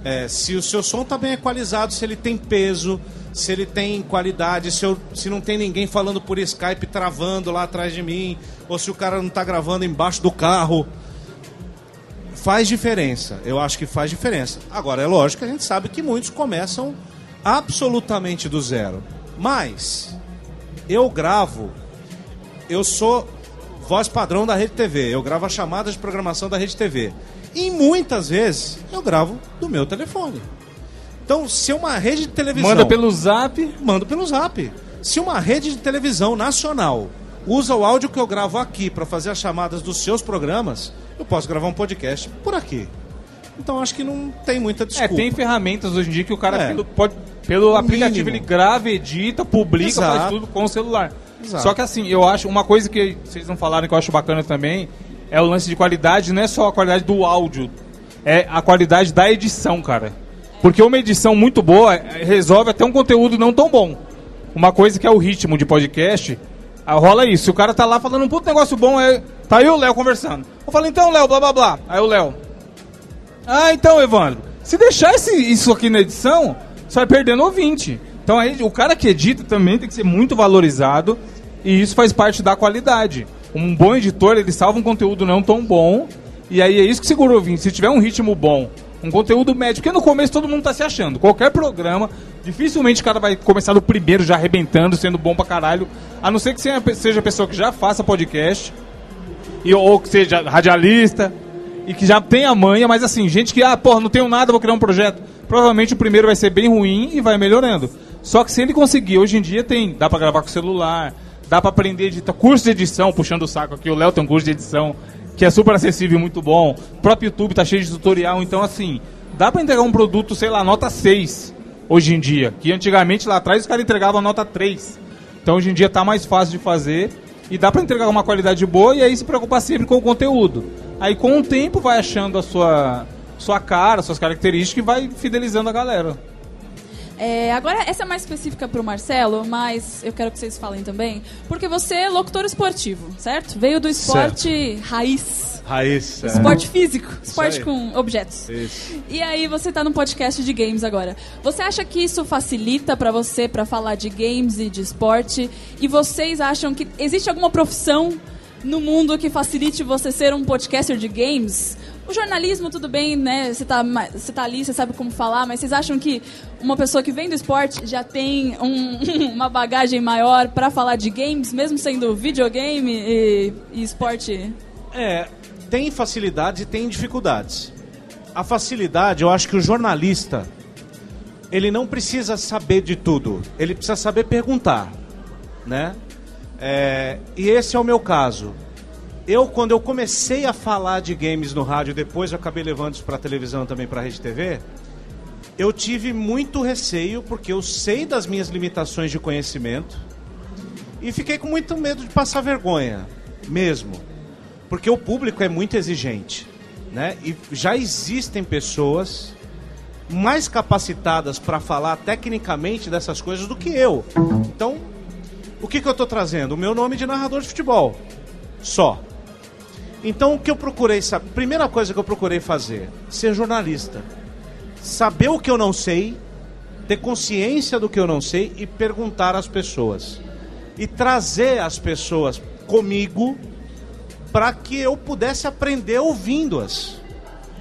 É, se o seu som está bem equalizado, se ele tem peso, se ele tem qualidade, se, eu, se não tem ninguém falando por Skype travando lá atrás de mim, ou se o cara não está gravando embaixo do carro. Faz diferença, eu acho que faz diferença. Agora, é lógico que a gente sabe que muitos começam absolutamente do zero. Mas, eu gravo, eu sou voz padrão da Rede TV, eu gravo as chamadas de programação da Rede TV. E muitas vezes eu gravo do meu telefone. Então, se uma rede de televisão. Manda pelo zap. Manda pelo zap. Se uma rede de televisão nacional usa o áudio que eu gravo aqui para fazer as chamadas dos seus programas, eu posso gravar um podcast por aqui. Então acho que não tem muita É, desculpa. tem ferramentas hoje em dia que o cara É. pelo, pode, pelo O aplicativo mínimo. ele grava, edita, publica, Exato. faz tudo com o celular. Exato. Só que assim, eu acho uma coisa que vocês não falaram que eu acho bacana também é o lance de qualidade, não é só a qualidade do áudio, é a qualidade da edição, cara. Porque uma edição muito boa é, resolve até um conteúdo não tão bom. Uma coisa que é o ritmo de podcast, ah, rola isso. O cara tá lá falando um puto negócio bom, é, tá aí o Léo conversando. Eu falo, então, Léo, blá blá blá. Aí o Léo, ah, então, Evandro, se deixar esse, isso aqui na edição, você vai perdendo ouvinte. Então, aí, o cara que edita também tem que ser muito valorizado e isso faz parte da qualidade. Um bom editor, ele salva um conteúdo não tão bom e aí é isso que segura o ouvinte. Se tiver um ritmo bom, um conteúdo médio, porque no começo todo mundo tá se achando. Qualquer programa, dificilmente o cara vai começar do primeiro já arrebentando, sendo bom pra caralho, a não ser que seja a pessoa que já faça podcast e, ou que seja radialista e que já tenha manha, mas assim, gente que, ah, porra, não tenho nada, vou criar um projeto. Provavelmente o primeiro vai ser bem ruim e vai melhorando. Só que se ele conseguir, hoje em dia tem, dá pra gravar com celular, dá pra aprender editar, curso de edição, puxando o saco aqui, o Léo tem um curso de edição que é super acessível muito bom. O próprio YouTube tá cheio de tutorial, então assim, dá pra entregar um produto, sei lá, nota 6 hoje em dia, que antigamente lá atrás os caras entregavam nota 3. Então hoje em dia tá mais fácil de fazer e dá pra entregar uma qualidade boa e aí se preocupar sempre com o conteúdo. Aí com o tempo vai achando a sua sua cara, suas características e vai fidelizando a galera. É, agora, essa é mais específica para o Marcelo, mas eu quero que vocês falem também. Porque você é locutor esportivo, certo? Veio do esporte raiz. Raiz. é. Esporte físico, esporte com objetos. Isso. E aí você tá num podcast de games agora. Você acha que isso facilita pra você pra falar de games e de esporte? E vocês acham que existe alguma profissão no mundo que facilite você ser um podcaster de games? O jornalismo, tudo bem, né? Você tá, você tá ali, você sabe como falar, mas vocês acham que uma pessoa que vem do esporte já tem um- uma bagagem maior pra falar de games, mesmo sendo videogame e, e esporte? É, tem facilidades e tem dificuldades. A facilidade, eu acho que o jornalista, ele não precisa saber de tudo. Ele precisa saber perguntar, né? É, e esse é o meu caso. Eu, quando eu comecei a falar de games no rádio, depois eu acabei levando isso para televisão também, para rede TV, eu tive muito receio, porque eu sei das minhas limitações de conhecimento, e fiquei com muito medo de passar vergonha, mesmo. Porque o público é muito exigente, né? E já existem pessoas mais capacitadas para falar tecnicamente dessas coisas do que eu. Então, o que, que eu estou trazendo? O meu nome de narrador de futebol. Só. Então, o que eu procurei saber? Primeira coisa que eu procurei fazer: ser jornalista. Saber o que eu não sei, ter consciência do que eu não sei e perguntar às pessoas. E trazer as pessoas comigo para que eu pudesse aprender ouvindo-as.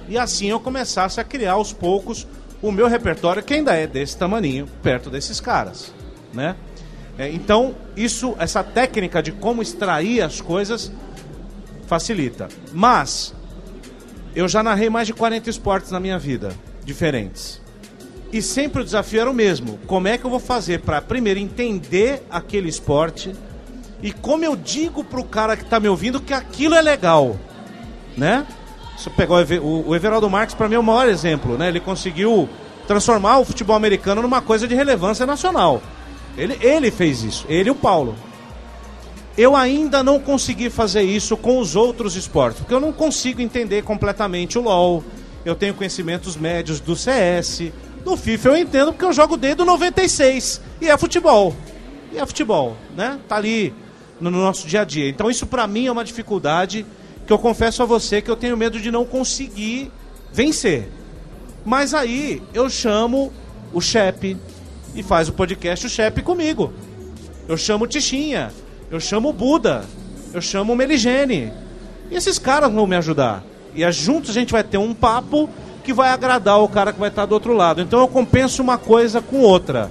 E assim eu começasse a criar aos poucos o meu repertório, que ainda é desse tamaninho, perto desses caras, né? É, então, isso, essa técnica de como extrair as coisas facilita. Mas eu já narrei mais de 40 esportes na minha vida, diferentes. E sempre o desafio era o mesmo. Como é que eu vou fazer para primeiro entender aquele esporte e como eu digo pro cara que tá me ouvindo que aquilo é legal, né? Se eu pegar o, Eve- o, o Everaldo Marques para mim é o maior exemplo, né? Ele conseguiu transformar o futebol americano numa coisa de relevância nacional. Ele, ele fez isso, ele e o Paulo. Eu ainda não consegui fazer isso com os outros esportes, porque eu não consigo entender completamente o LoL. Eu tenho conhecimentos médios do CS, No FIFA eu entendo porque eu jogo desde o 96 e é futebol. E é futebol, né? Tá ali no nosso dia a dia. Então isso para mim é uma dificuldade que eu confesso a você que eu tenho medo de não conseguir vencer. Mas aí eu chamo o Chepe e faz o podcast o Chepe comigo. Eu chamo o Tichinha, eu chamo o Buda, eu chamo o Meligene. E esses caras vão me ajudar. E juntos a gente vai ter um papo que vai agradar o cara que vai estar do outro lado. Então eu compenso uma coisa com outra.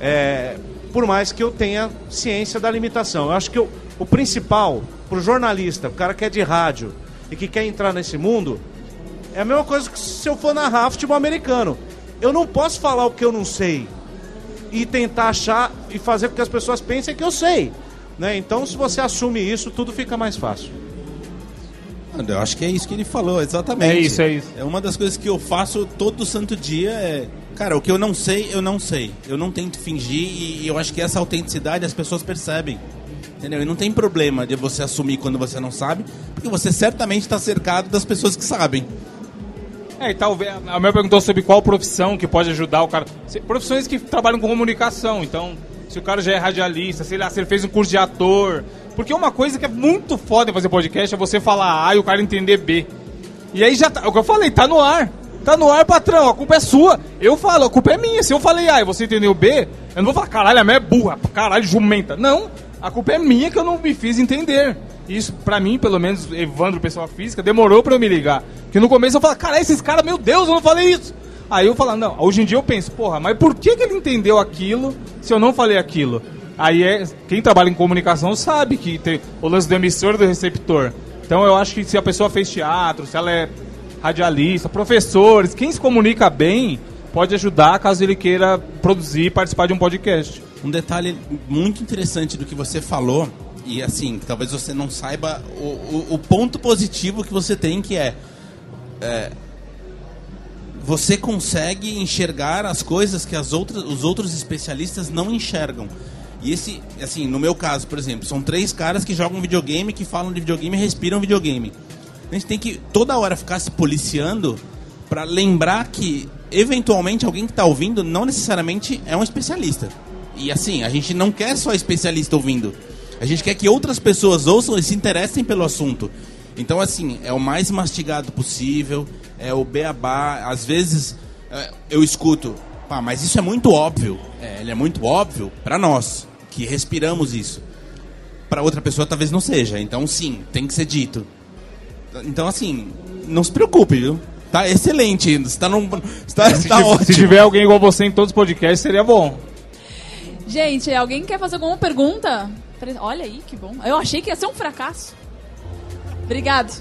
É, por mais que eu tenha ciência da limitação. Eu acho que eu, o principal para o jornalista, o cara que é de rádio e que quer entrar nesse mundo, é a mesma coisa que se eu for narrar futebol americano. Eu não posso falar o que eu não sei e tentar achar e fazer com que as pessoas pensem que eu sei. Né? Então, se você assume isso, tudo fica mais fácil. Eu acho que é isso que ele falou, exatamente. É isso, é isso. É uma das coisas que eu faço todo santo dia é. Cara, o que eu não sei, eu não sei. Eu não tento fingir e eu acho que essa autenticidade as pessoas percebem. Entendeu? E não tem problema de você assumir quando você não sabe, porque você certamente está cercado das pessoas que sabem. É, e talvez. A minha perguntou sobre qual profissão que pode ajudar o cara. Profissões que trabalham com comunicação. Então, se o cara já é radialista, sei lá, se ele fez um curso de ator, porque uma coisa que é muito foda em fazer podcast é você falar A e o cara entender B. E aí já tá, é o que eu falei, tá no ar. Tá no ar, patrão, a culpa é sua. Eu falo, a culpa é minha. Se eu falei A e você entendeu B, eu não vou falar, caralho, a minha é burra, caralho, jumenta. Não, a culpa é minha que eu não me fiz entender. Isso, pra mim, pelo menos, Evandro, pessoa física, demorou pra eu me ligar. Que no começo eu falava, cara, esses caras, meu Deus, eu não falei isso. Aí eu falo, não, hoje em dia eu penso, porra, mas por que, que ele entendeu aquilo se eu não falei aquilo? Aí é, quem trabalha em comunicação sabe que tem o lance do emissor e do receptor. Então eu acho que se a pessoa fez teatro, se ela é radialista, professores, quem se comunica bem pode ajudar caso ele queira produzir e participar de um podcast. Um detalhe muito interessante do que você falou, e assim, talvez você não saiba o, o, o ponto positivo que você tem, que é, é você consegue enxergar as coisas que as outras, os outros especialistas não enxergam. E esse, assim, no meu caso, por exemplo, são três caras que jogam videogame, que falam de videogame respiram videogame. A gente tem que toda hora ficar se policiando para lembrar que, eventualmente, alguém que está ouvindo não necessariamente é um especialista. E assim, a gente não quer só especialista ouvindo. A gente quer que outras pessoas ouçam e se interessem pelo assunto. Então, assim, é o mais mastigado possível, é o beabá. Às vezes é, eu escuto, Pá, mas isso é muito óbvio. É, ele é muito óbvio para nós, que respiramos isso. Para outra pessoa talvez não seja. Então, sim, tem que ser dito. Então, assim, não se preocupe, viu? Tá excelente. Está num, está, se, tá ótimo. se tiver alguém igual você em todos os podcasts, seria bom. Gente, alguém quer fazer alguma pergunta? Olha aí, que bom. Eu achei que ia ser um fracasso. Obrigado.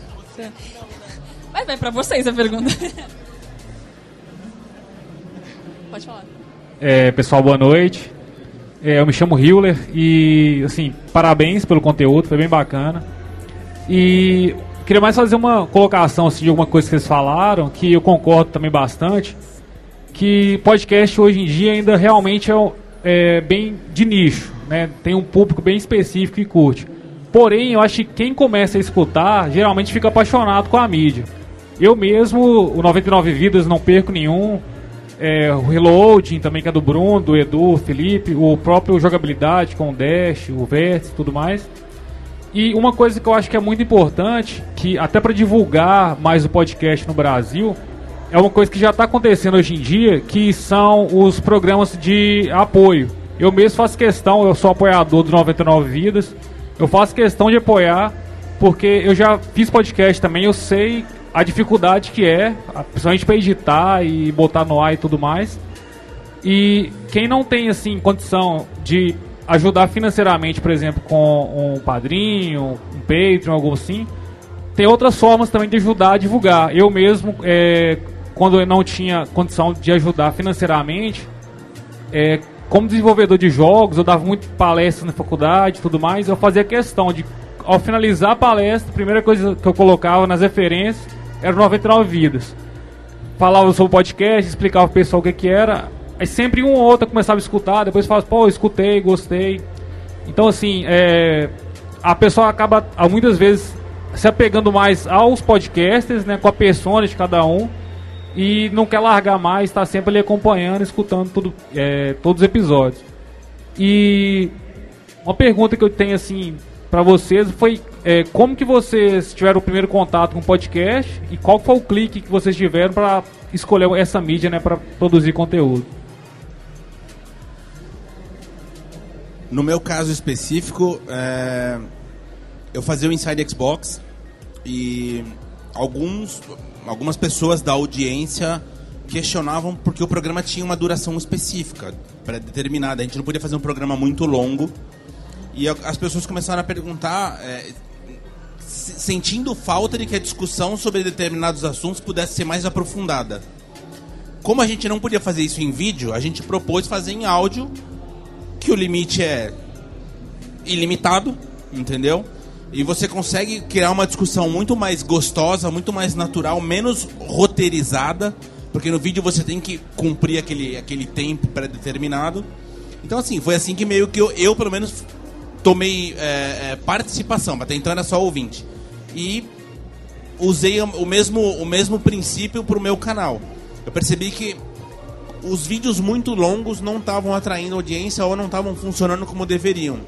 Vai, vai pra vocês a pergunta. Pode falar. É, pessoal, boa noite. É, eu me chamo Hiller e, assim, parabéns pelo conteúdo, foi bem bacana. E queria mais fazer uma colocação assim, de alguma coisa que vocês falaram, que eu concordo também bastante, que podcast hoje em dia ainda realmente é, é bem de nicho, né? Tem um público bem específico e curte. Porém, eu acho que quem começa a escutar geralmente fica apaixonado com a mídia. Eu mesmo, o 99 Vidas, não perco nenhum é, o Reloading também, que é do Bruno, do Edu, Felipe, o próprio Jogabilidade com o Dash, o Vértice e tudo mais. E uma coisa que eu acho que é muito importante, que até para divulgar mais o podcast no Brasil, é uma coisa que já está acontecendo hoje em dia, que são os programas de apoio. Eu mesmo faço questão, eu sou apoiador do 99 Vidas, eu faço questão de apoiar, porque eu já fiz podcast também, eu sei a dificuldade que é, principalmente para editar e botar no ar e tudo mais. E quem não tem assim condição de ajudar financeiramente, por exemplo, com um padrinho, um Patreon, algo assim, tem outras formas também de ajudar a divulgar. Eu mesmo, é, quando eu não tinha condição de ajudar financeiramente, é, como desenvolvedor de jogos, eu dava muito palestras na faculdade e tudo mais, eu fazia questão de, ao finalizar a palestra, a primeira coisa que eu colocava nas referências era 99 vidas. Falava sobre o podcast, explicava pro pessoal o que, que era. Aí sempre um ou outro começava a escutar, depois falava, pô, escutei, gostei. Então, assim, é, a pessoa acaba muitas vezes se apegando mais aos podcasters, né, com a persona de cada um. e não quer largar mais, está sempre ali acompanhando, escutando tudo, é, todos os episódios. E uma pergunta que eu tenho assim para vocês foi é, como que vocês tiveram o primeiro contato com o podcast e qual foi o clique que vocês tiveram para escolher essa mídia, né, para produzir conteúdo? No meu caso específico, é, eu fazia o Inside Xbox e alguns, algumas pessoas da audiência questionavam porque o programa tinha uma duração específica, pré-determinada. A gente não podia fazer um programa muito longo. E as pessoas começaram a perguntar, é, sentindo falta de que a discussão sobre determinados assuntos pudesse ser mais aprofundada. Como a gente não podia fazer isso em vídeo, a gente propôs fazer em áudio que o limite é ilimitado, entendeu? E você consegue criar uma discussão muito mais gostosa, muito mais natural, menos roteirizada, porque no vídeo você tem que cumprir aquele, aquele tempo pré-determinado. Então, assim, foi assim que meio que eu, eu pelo menos, tomei é, é, participação, até então era só ouvinte. E usei o mesmo, o mesmo princípio para o meu canal. Eu percebi que os vídeos muito longos não estavam atraindo audiência ou não estavam funcionando como deveriam.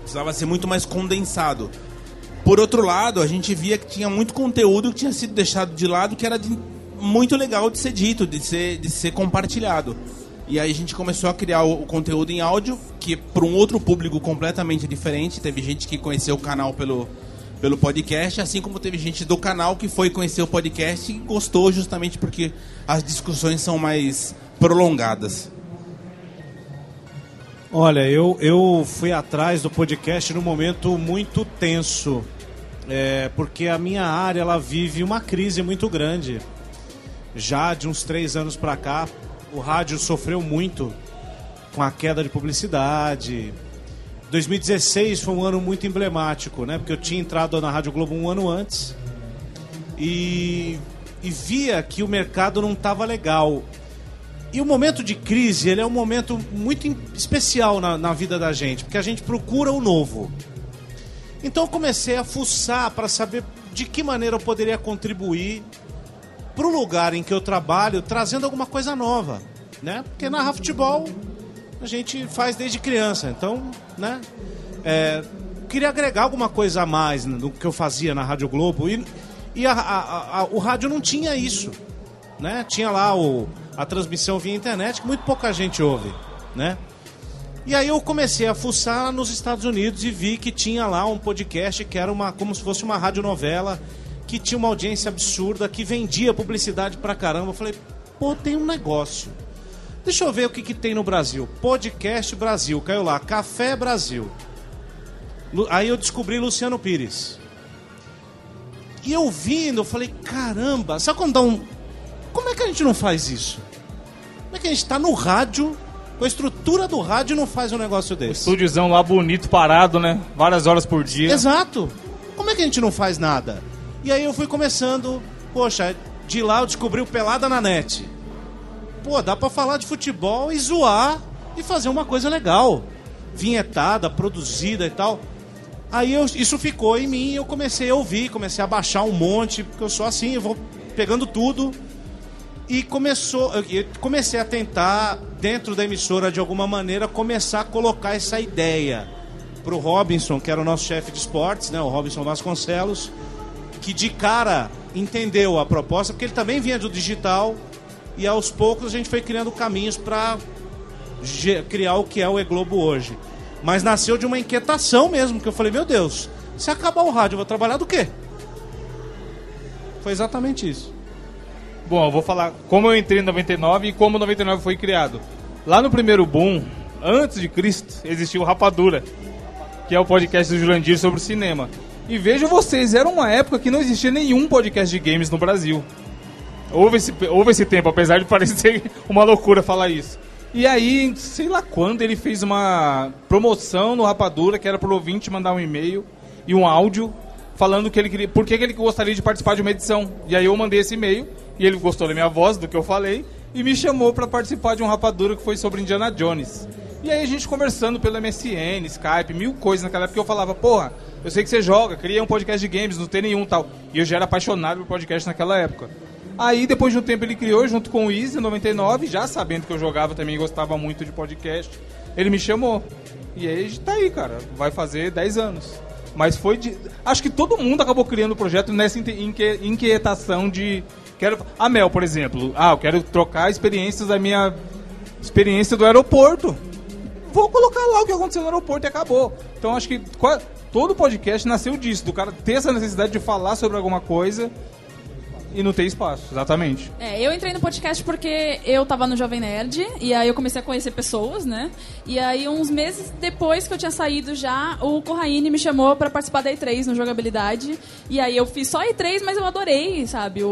Precisava ser muito mais condensado. Por outro lado, a gente via que tinha muito conteúdo que tinha sido deixado de lado, que era de, muito legal de ser dito, de ser, de ser compartilhado. E aí a gente começou a criar o, o conteúdo em áudio, que para um outro público completamente diferente. Teve gente que conheceu o canal pelo, pelo podcast, assim como teve gente do canal que foi conhecer o podcast e gostou justamente porque as discussões são mais prolongadas? Olha, eu, eu fui atrás do podcast num momento muito tenso, é, porque a minha área ela vive uma crise muito grande. Já de uns três anos para cá, o rádio sofreu muito com a queda de publicidade. 2016 foi um ano muito emblemático, né? Porque eu tinha entrado na Rádio Globo um ano antes e, e via que o mercado não estava legal. E o momento de crise, ele é um momento muito especial na, na vida da gente, porque a gente procura o novo. Então eu comecei a fuçar para saber de que maneira eu poderia contribuir para o lugar em que eu trabalho, trazendo alguma coisa nova, né? Porque narrar futebol a gente faz desde criança, então, né? É, queria agregar alguma coisa a mais do que eu fazia na Rádio Globo e, e a, a, a, o rádio não tinha isso, né? Tinha lá o a transmissão via internet, que muito pouca gente ouve, né? E aí eu comecei a fuçar nos Estados Unidos e vi que tinha lá um podcast que era uma como se fosse uma radionovela, que tinha uma audiência absurda, que vendia publicidade pra caramba. Eu falei, pô, tem um negócio. Deixa eu ver o que, que tem no Brasil. Podcast Brasil, caiu lá, Café Brasil. Aí eu descobri Luciano Pires. E eu vindo, eu falei, caramba, sabe quando dá um. Como é que a gente não faz isso? Como é que a gente está no rádio, com a estrutura do rádio não faz um negócio desse? O estúdiozão lá bonito, parado, né? Várias horas por dia. Exato. Como é que a gente não faz nada? E aí eu fui começando, poxa, de lá eu descobri o Pelada na Net. Pô, dá pra falar de futebol e zoar e fazer uma coisa legal. Vinhetada, produzida e tal. Aí eu, isso ficou em mim eu comecei a ouvir, comecei a baixar um monte, porque eu sou assim, eu vou pegando tudo e começou, eu comecei a tentar, dentro da emissora, de alguma maneira, começar a colocar essa ideia para o Robinson, que era o nosso chefe de esportes, né, o Robinson Vasconcelos, que de cara entendeu a proposta, porque ele também vinha do digital, e aos poucos a gente foi criando caminhos para criar o que é o E Globo hoje. Mas nasceu de uma inquietação mesmo, que eu falei, meu Deus, se acabar o rádio, eu vou trabalhar do quê? Foi exatamente isso. Bom, eu vou falar como eu entrei em 99 e como 99 foi criado. Lá no primeiro boom, antes de Cristo, existiu Rapadura, que é o podcast do Jurandir sobre cinema. E vejo vocês, era uma época que não existia nenhum podcast de games no Brasil. Houve esse, houve esse tempo, apesar de parecer uma loucura falar isso. E aí, sei lá quando, ele fez uma promoção no Rapadura, que era pro ouvinte mandar um e-mail e um áudio falando que ele queria, por que ele gostaria de participar de uma edição. E aí eu mandei esse e-mail e ele gostou da minha voz, do que eu falei, e me chamou para participar de um rapadura que foi sobre Indiana Jones. E aí a gente conversando pelo MSN, Skype, mil coisas naquela época eu falava, porra, eu sei que você joga, cria um podcast de games, não tem nenhum tal. E eu já era apaixonado por podcast naquela época. Aí, depois de um tempo, ele criou junto com o Easy, em 99, já sabendo que eu jogava também gostava muito de podcast. Ele me chamou. E aí, tá aí, cara. Vai fazer 10 anos. Mas foi de. Acho que todo mundo acabou criando o projeto nessa inquietação de. Quero. A Mel, por exemplo. Ah, eu quero trocar experiências da minha experiência do aeroporto. Vou colocar lá o que aconteceu no aeroporto e acabou. Então acho que todo podcast nasceu disso, do cara ter essa necessidade de falar sobre alguma coisa e não ter espaço, exatamente. É, eu entrei no podcast porque eu tava no Jovem Nerd e aí eu comecei a conhecer pessoas, né? E aí, uns meses depois que eu tinha saído já, o Corraine me chamou pra participar da E3 no Jogabilidade. E aí eu fiz só E3, mas eu adorei, sabe, o,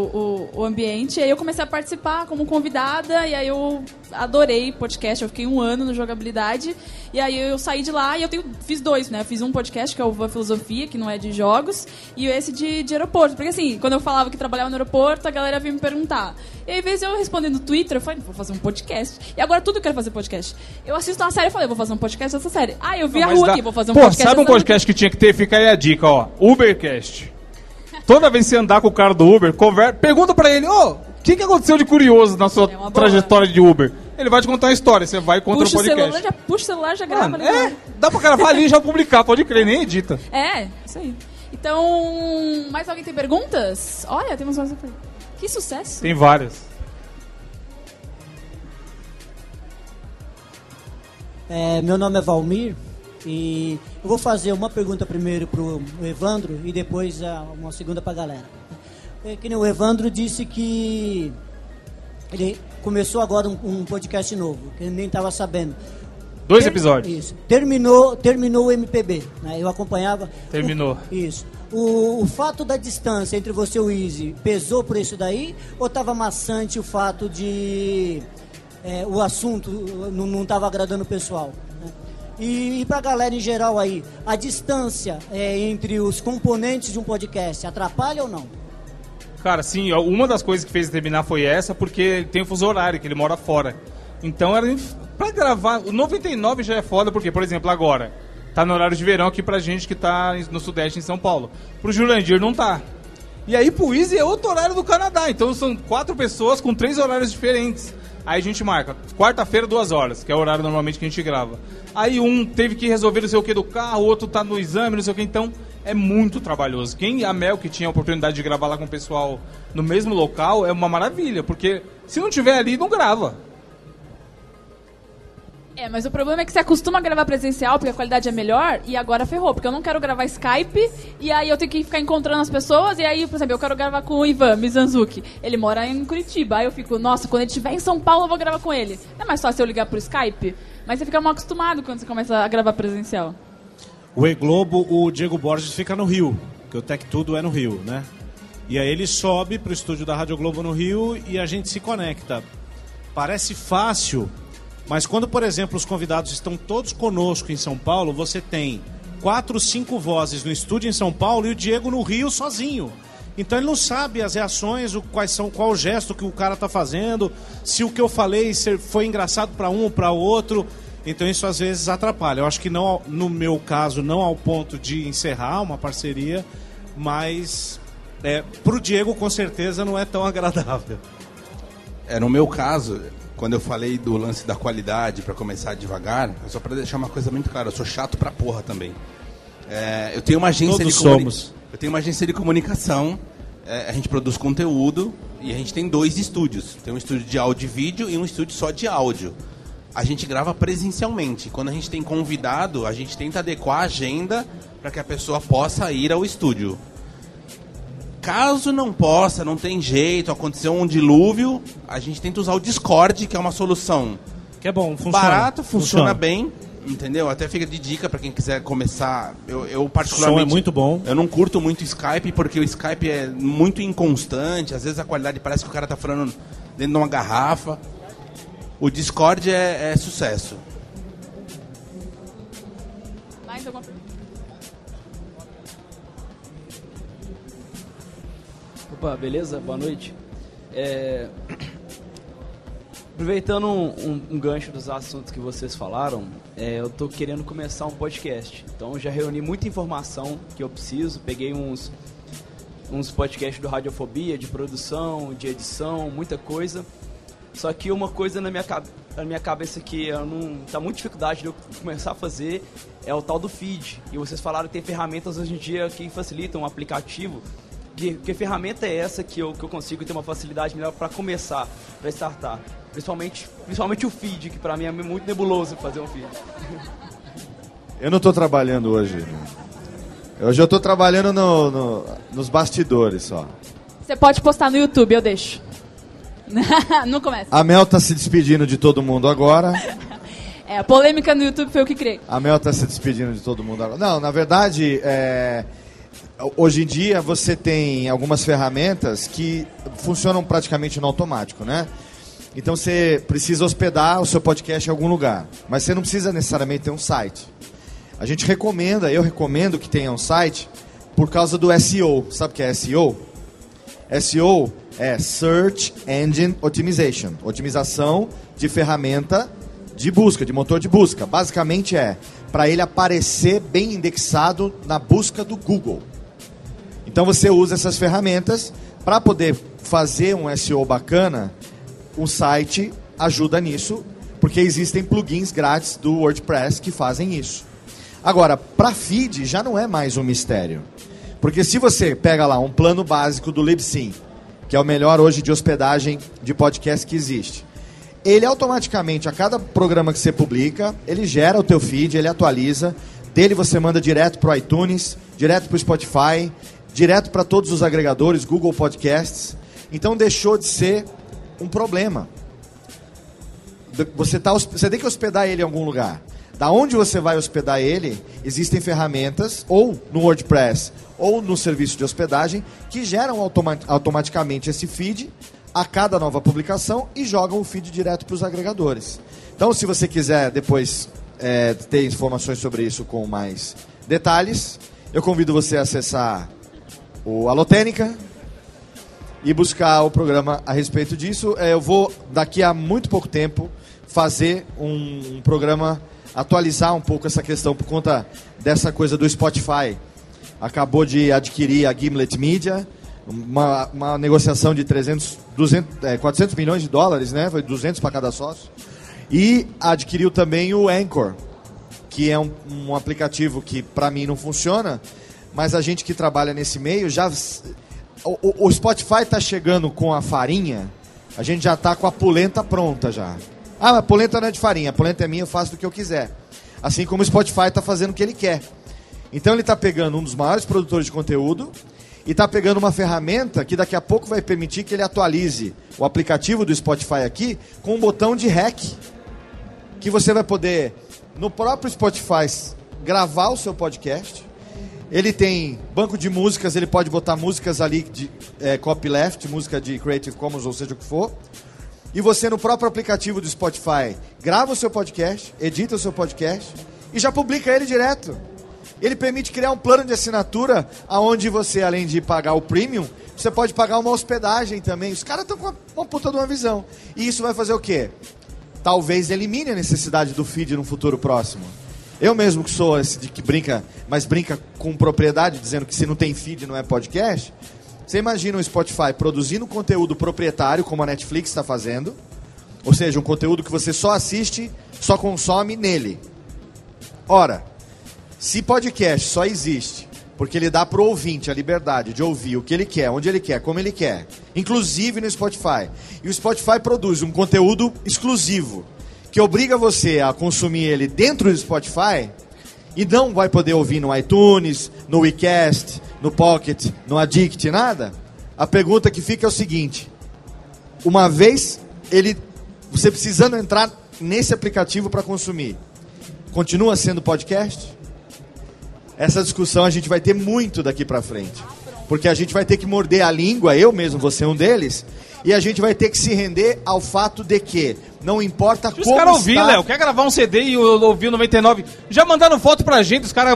o, o ambiente. E aí eu comecei a participar como convidada e aí eu adorei podcast. Eu fiquei um ano no Jogabilidade. E aí eu saí de lá e eu tenho, fiz dois, né? Eu fiz um podcast que é o Van Filosofia, que não é de jogos, e esse de, de aeroporto. Porque assim, quando eu falava que trabalhava no aeroporto, a galera vinha me perguntar. E aí, vezes eu respondendo no Twitter, eu falei, vou fazer um podcast. E agora tudo eu quero fazer podcast. Eu assisto uma série e falei, vou fazer um podcast dessa série. Ah, eu vi a Mas rua dá- aqui, vou fazer um Pô, podcast sabe um podcast que tinha que ter? Fica aí a dica, ó. Ubercast. Toda vez que você andar com o cara do Uber, conver... pergunta pra ele, ô, o que, que aconteceu de curioso na sua É trajetória de Uber? Ele vai te contar uma história, você vai contra Puxa o o celular, podcast. já puxa o celular, já grava Mano, ali. é, dá pra gravar ali e já publicar, pode crer, nem edita. É, isso aí. Então, mais alguém tem perguntas? Olha, temos mais uma pergunta. Que sucesso. Tem várias. É, meu nome é Valmir e eu vou fazer uma pergunta primeiro para o Evandro e depois ah, uma segunda para a galera. É, que nem o Evandro disse que ele começou agora um, um podcast novo, que ele nem estava sabendo. Dois Ter- episódios. Isso. Terminou, terminou o MPB. Né? Eu acompanhava. Terminou. O- isso. O, o fato da distância entre você e o Easy pesou por isso daí? Ou estava maçante o fato de é, o assunto não estava agradando o pessoal? né? E, e para a galera em geral aí, a distância é, entre os componentes de um podcast atrapalha ou não? Cara, sim, uma das coisas que fez terminar foi essa, porque ele tem o fuso horário, que ele mora fora. Então era pra gravar. O 99 já é foda, porque, por exemplo, agora, tá no horário de verão aqui pra gente que tá no Sudeste, em São Paulo. Pro Jurandir não tá. E aí pro Easy é outro horário do Canadá. Então são quatro pessoas com três horários diferentes. Aí a gente marca, quarta-feira, duas horas, que é o horário normalmente que a gente grava. Aí um teve que resolver não sei o que do carro, o outro tá no exame, não sei o que, então é muito trabalhoso. Quem, a Mel, que tinha a oportunidade de gravar lá com o pessoal no mesmo local, é uma maravilha, porque se não tiver ali, não grava. É, mas o problema é que você acostuma a gravar presencial porque a qualidade é melhor e agora ferrou, porque eu não quero gravar Skype e aí eu tenho que ficar encontrando as pessoas e aí, por exemplo, eu quero gravar com o Ivan Mizanzuki. Ele mora em Curitiba, aí eu fico, nossa, quando ele estiver em São Paulo eu vou gravar com ele. Não é mais fácil eu ligar pro Skype? Mas você fica mal acostumado quando você começa a gravar presencial. O E-Globo, o Diego Borges fica no Rio, que o Tech Tudo é no Rio, né? E aí ele sobe pro estúdio da Rádio Globo no Rio e a gente se conecta. Parece fácil, mas quando, por exemplo, os convidados estão todos conosco em São Paulo, você tem quatro, cinco vozes no estúdio em São Paulo e o Diego no Rio sozinho. Então ele não sabe as reações, o, quais são, qual o gesto que o cara tá fazendo, se o que eu falei foi engraçado para um ou para outro. Então isso às vezes atrapalha. Eu acho que não, no meu caso, não ao ponto de encerrar uma parceria, mas é, pro Diego com certeza não é tão agradável. É, no meu caso, quando eu falei do lance da qualidade pra começar devagar, é só pra deixar uma coisa muito clara, eu sou chato pra porra também. É, eu tenho uma agência Todos de somos. Eu tenho uma agência de comunicação, é, a gente produz conteúdo e a gente tem dois estúdios. Tem um estúdio de áudio e vídeo e um estúdio só de áudio. A gente grava presencialmente. Quando a gente tem convidado, a gente tenta adequar a agenda para que a pessoa possa ir ao estúdio. Caso não possa, não tem jeito, aconteceu um dilúvio, a gente tenta usar o Discord, que é uma solução Que é bom, funciona. barato, funciona, bem, entendeu? Até fica de dica para quem quiser começar. Eu, eu particularmente O som é muito bom. Eu não curto muito o Skype porque o Skype é muito inconstante, às vezes a qualidade parece que o cara tá falando dentro de uma garrafa. O Discord é, é sucesso. Mais alguma pergunta? Opa, beleza? Boa noite. É, Aproveitando um, um- um gancho dos assuntos que vocês falaram, é, eu tô querendo começar um podcast. Então já reuni muita informação que eu preciso, peguei uns uns podcasts do Radiofobia, de produção, de edição, muita coisa. Só que uma coisa na minha, na minha cabeça que eu não tá muito dificuldade de eu começar a fazer é o tal do feed. E vocês falaram que tem ferramentas hoje em dia que facilitam o aplicativo. Que, que ferramenta é essa que eu, que eu consigo ter uma facilidade melhor para começar, para startar? Principalmente, principalmente o feed, que para mim é muito nebuloso fazer um feed. Eu não estou trabalhando hoje. Hoje eu estou trabalhando no- no- nos bastidores só. Você pode postar no YouTube, eu deixo. não começa. A Mel tá se despedindo de todo mundo agora. É, a polêmica no YouTube foi eu que criei. A Mel tá se despedindo de todo mundo agora. Não, na verdade, é, hoje em dia você tem algumas ferramentas que funcionam praticamente no automático, né? Então você precisa hospedar o seu podcast em algum lugar, mas você não precisa necessariamente ter um site. A gente recomenda, eu recomendo que tenha um site por causa do SEO. Sabe o que é SEO? SEO é Search Engine Optimization, otimização de ferramenta de busca, de motor de busca. Basicamente é para ele aparecer bem indexado na busca do Google. Então você usa essas ferramentas para poder fazer um SEO bacana. O site ajuda nisso, porque existem plugins grátis do WordPress que fazem isso. Agora, para feed já não é mais um mistério. Porque se você pega lá um plano básico do Libsyn, que é o melhor hoje de hospedagem de podcast que existe, ele automaticamente, a cada programa que você publica, ele gera o teu feed, ele atualiza, dele você manda direto para o iTunes, direto para o Spotify, direto para todos os agregadores, Google Podcasts. Então deixou de ser um problema. Você, tá, você tem que hospedar ele em algum lugar. Da onde você vai hospedar ele, existem ferramentas, ou no WordPress, ou no serviço de hospedagem, que geram automa- automaticamente esse feed a cada nova publicação e jogam o feed direto para os agregadores. Então, se você quiser depois é, ter informações sobre isso com mais detalhes, eu convido você a acessar o Alotênica, e buscar o programa a respeito disso. É, eu vou, daqui a muito pouco tempo, fazer um, um programa, atualizar um pouco essa questão por conta dessa coisa do Spotify. Acabou de adquirir a Gimlet Media, uma, uma negociação de 300, 200, é, 400 milhões de dólares, né? Foi 200 para cada sócio. E adquiriu também o Anchor, que é um, um aplicativo que para mim não funciona, mas a gente que trabalha nesse meio já o, o- Spotify está chegando com a farinha, a gente já está com a polenta pronta já. Ah, a polenta não é de farinha, a polenta é minha, eu faço do que eu quiser. Assim como o Spotify está fazendo o que ele quer. Então ele está pegando um dos maiores produtores de conteúdo e está pegando uma ferramenta que daqui a pouco vai permitir que ele atualize o aplicativo do Spotify aqui com um botão de REC que você vai poder, no próprio Spotify, gravar o seu podcast. Ele tem banco de músicas, ele pode botar músicas ali de é, copyleft, música de Creative Commons, ou seja o que for. E você, no próprio aplicativo do Spotify, grava o seu podcast, edita o seu podcast e já publica ele direto. Ele permite criar um plano de assinatura onde você, além de pagar o premium, você pode pagar uma hospedagem também. Os caras estão com uma, uma puta de uma visão. E isso vai fazer o quê? talvez elimine a necessidade do feed no futuro próximo. Eu mesmo que sou esse de que brinca, mas brinca com propriedade, dizendo que se não tem feed não é podcast. Você imagina o Spotify produzindo conteúdo proprietário, como a Netflix está fazendo, ou seja, um conteúdo que você só assiste, só consome nele. Ora, se podcast só existe porque ele dá para o ouvinte a liberdade de ouvir o que ele quer, onde ele quer, como ele quer, inclusive no Spotify, e o Spotify produz um conteúdo exclusivo que obriga você a consumir ele dentro do Spotify e não vai poder ouvir no iTunes, no WeCast, no Pocket, no Addict, nada, a pergunta que fica é o seguinte: uma vez ele, você precisando entrar nesse aplicativo para consumir, continua sendo podcast? Essa discussão a gente vai ter muito daqui para frente. Porque a gente vai ter que morder a língua, eu mesmo vou ser um deles, e a gente vai ter que se render ao fato de que não importa Deixa os como caras ouvir. Léo. Quer gravar um CD e ouvir o 99? Já mandaram foto pra gente, os caras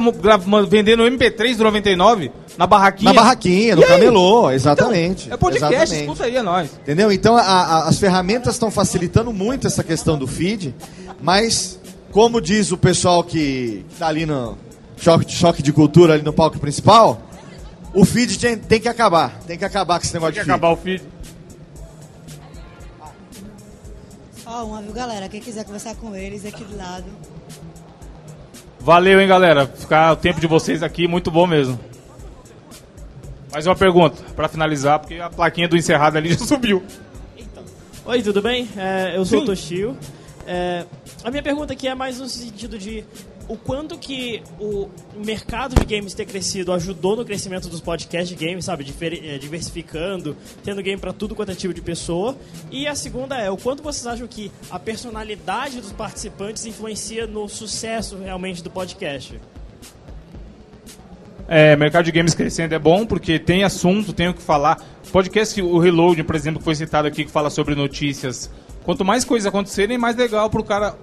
vendendo MP3 do 99 na barraquinha. Na barraquinha, no camelô, exatamente. É podcast, exatamente. escuta aí, é nóis. Entendeu? Então a- a- as ferramentas estão facilitando muito essa questão do feed, mas como diz o pessoal que está ali no choque, choque de cultura ali no palco principal, O feed tem, tem que acabar. Tem que acabar com esse negócio Tem que de feed. acabar o feed. Ó, uma, viu, galera? Quem quiser conversar com eles aqui do lado. Valeu, hein, galera. Ficar o tempo de vocês aqui, muito bom mesmo. Mais uma pergunta, pra finalizar, porque a plaquinha do encerrado ali já subiu. Oi, tudo bem? É, eu sou Sim. o Toshio. É, a minha pergunta aqui é mais no sentido de o quanto que o mercado de games ter crescido ajudou no crescimento dos podcasts de games, sabe? É, diversificando, tendo game para tudo quanto é tipo de pessoa. E a segunda é o quanto vocês acham que a personalidade dos participantes influencia no sucesso realmente do podcast. É, mercado de games crescendo é bom porque tem assunto, tem o que falar. Podcast, o Reload, por exemplo, que foi citado aqui, que fala sobre notícias. Quanto mais coisas acontecerem, mais legal pro cara.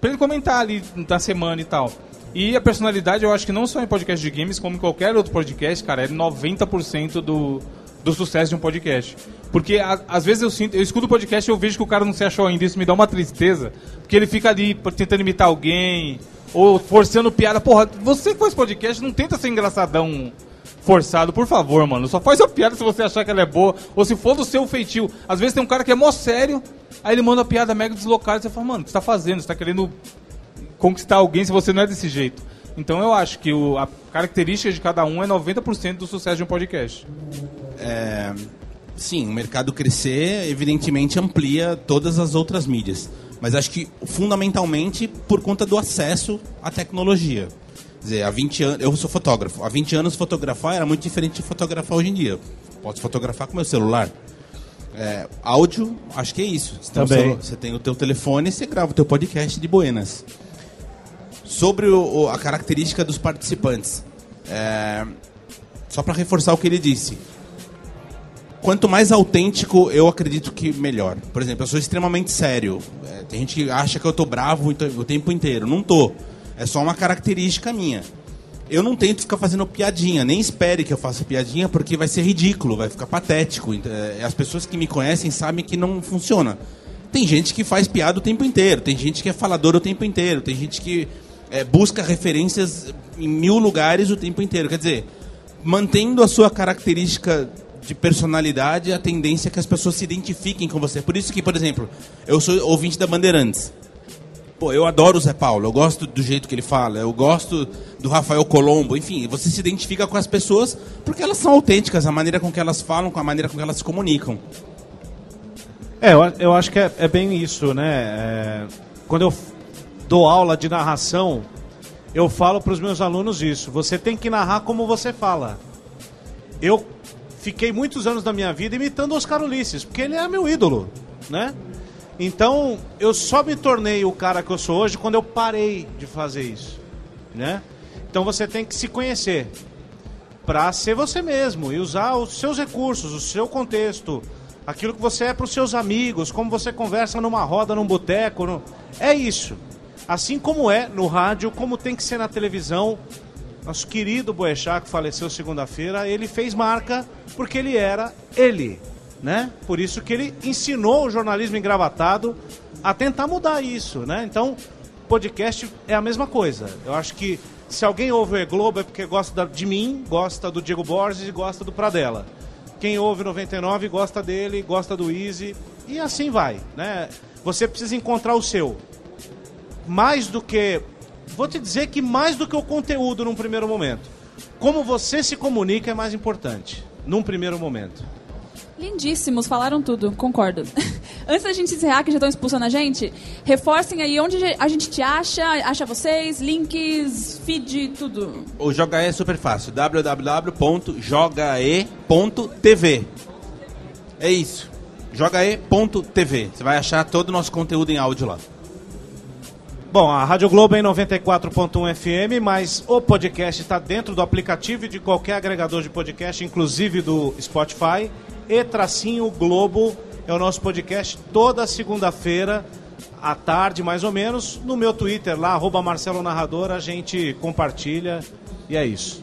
Pra ele comentar ali na semana e tal. E a personalidade, eu acho que não só em podcast de games, como em qualquer outro podcast, cara, é 90% do, do sucesso de um podcast. Porque a- às vezes eu sinto, eu escuto o podcast e eu vejo que o cara não se achou ainda, isso me dá uma tristeza. Porque ele fica ali tentando imitar alguém, ou forçando piada. Porra, você que faz podcast, não tenta ser engraçadão forçado, por favor, mano. Só faz a piada se você achar que ela é boa, ou se for do seu feitio. Às vezes tem um cara que é mó sério, aí ele manda uma piada mega deslocada, e você fala, mano, o que você tá fazendo? Você tá querendo conquistar alguém se você não é desse jeito. Então eu acho que o, a característica de cada um é 90% do sucesso de um podcast. É, sim, o mercado crescer, evidentemente, amplia todas as outras mídias. Mas acho que, fundamentalmente, por conta do acesso à tecnologia. Dizer, há 20 anos. Eu sou fotógrafo. Há 20 anos, fotografar era muito diferente de fotografar hoje em dia. Posso fotografar com meu celular. É, áudio, acho que é isso. Você tem, o Também. celu- você tem o teu telefone e você grava o teu podcast de Buenas. Sobre o- a característica dos participantes. É, só para reforçar o que ele disse. Quanto mais autêntico, eu acredito que melhor. Por exemplo, eu sou extremamente sério. É, tem gente que acha que eu tô bravo o te- o tempo inteiro. Não tô. É só uma característica minha. Eu não tento ficar fazendo piadinha, nem espere que eu faça piadinha, porque vai ser ridículo, vai ficar patético. Ent- é, As pessoas que me conhecem sabem que não funciona. Tem gente que faz piada o tempo inteiro, tem gente que é falador o tempo inteiro, tem gente que é, busca referências em mil lugares o tempo inteiro. Quer dizer, mantendo a sua característica de personalidade, a tendência é que as pessoas se identifiquem com você. Por isso que, por exemplo, eu sou ouvinte da Bandeirantes. Pô, eu adoro o Zé Paulo, eu gosto do jeito que ele fala, eu gosto do Rafael Colombo, enfim, você se identifica com as pessoas porque elas são autênticas, a maneira com que elas falam, com a maneira com que elas se comunicam. É, eu, eu acho que é, é bem isso, né? É, quando eu dou aula de narração, eu falo para os meus alunos isso. Você tem que narrar como você fala. Eu fiquei muitos anos da minha vida imitando Oscar Ulisses, porque ele é meu ídolo, né? Então, eu só me tornei o cara que eu sou hoje quando eu parei de fazer isso, né? Então você tem que se conhecer para ser você mesmo e usar os seus recursos, o seu contexto, aquilo que você é para os seus amigos, como você conversa numa roda, num boteco, no... é isso. Assim como é no rádio, como tem que ser na televisão. Nosso querido Boechat, que faleceu segunda-feira, ele fez marca porque ele era ele, né? Por isso que ele ensinou o jornalismo engravatado a tentar mudar isso, né? Então, podcast é a mesma coisa. Eu acho que se alguém ouve o E Globo é porque gosta de mim, gosta do Diego Borges e gosta do Pradella. Quem ouve 99 gosta dele, gosta do Easy e assim vai, né? Você precisa encontrar o seu. Mais do que vou te dizer que mais do que o conteúdo num primeiro momento. Como você se comunica é mais importante num primeiro momento. Lindíssimos, falaram tudo, concordo. Antes da gente encerrar, que já estão expulsando a gente, reforcem aí onde a gente te acha, acha vocês, links, feed, tudo. O Joga é super fácil, www.jogae.tv. É isso. Jogae.tv. Você vai achar todo o nosso conteúdo em áudio lá. Bom, a Rádio Globo é em 94.1 FM, mas o podcast está dentro do aplicativo e de qualquer agregador de podcast, inclusive do Spotify. E Tracinho Globo é o nosso podcast toda segunda-feira, à tarde mais ou menos, no meu Twitter lá, arroba Marcelo Narrador, a gente compartilha e é isso.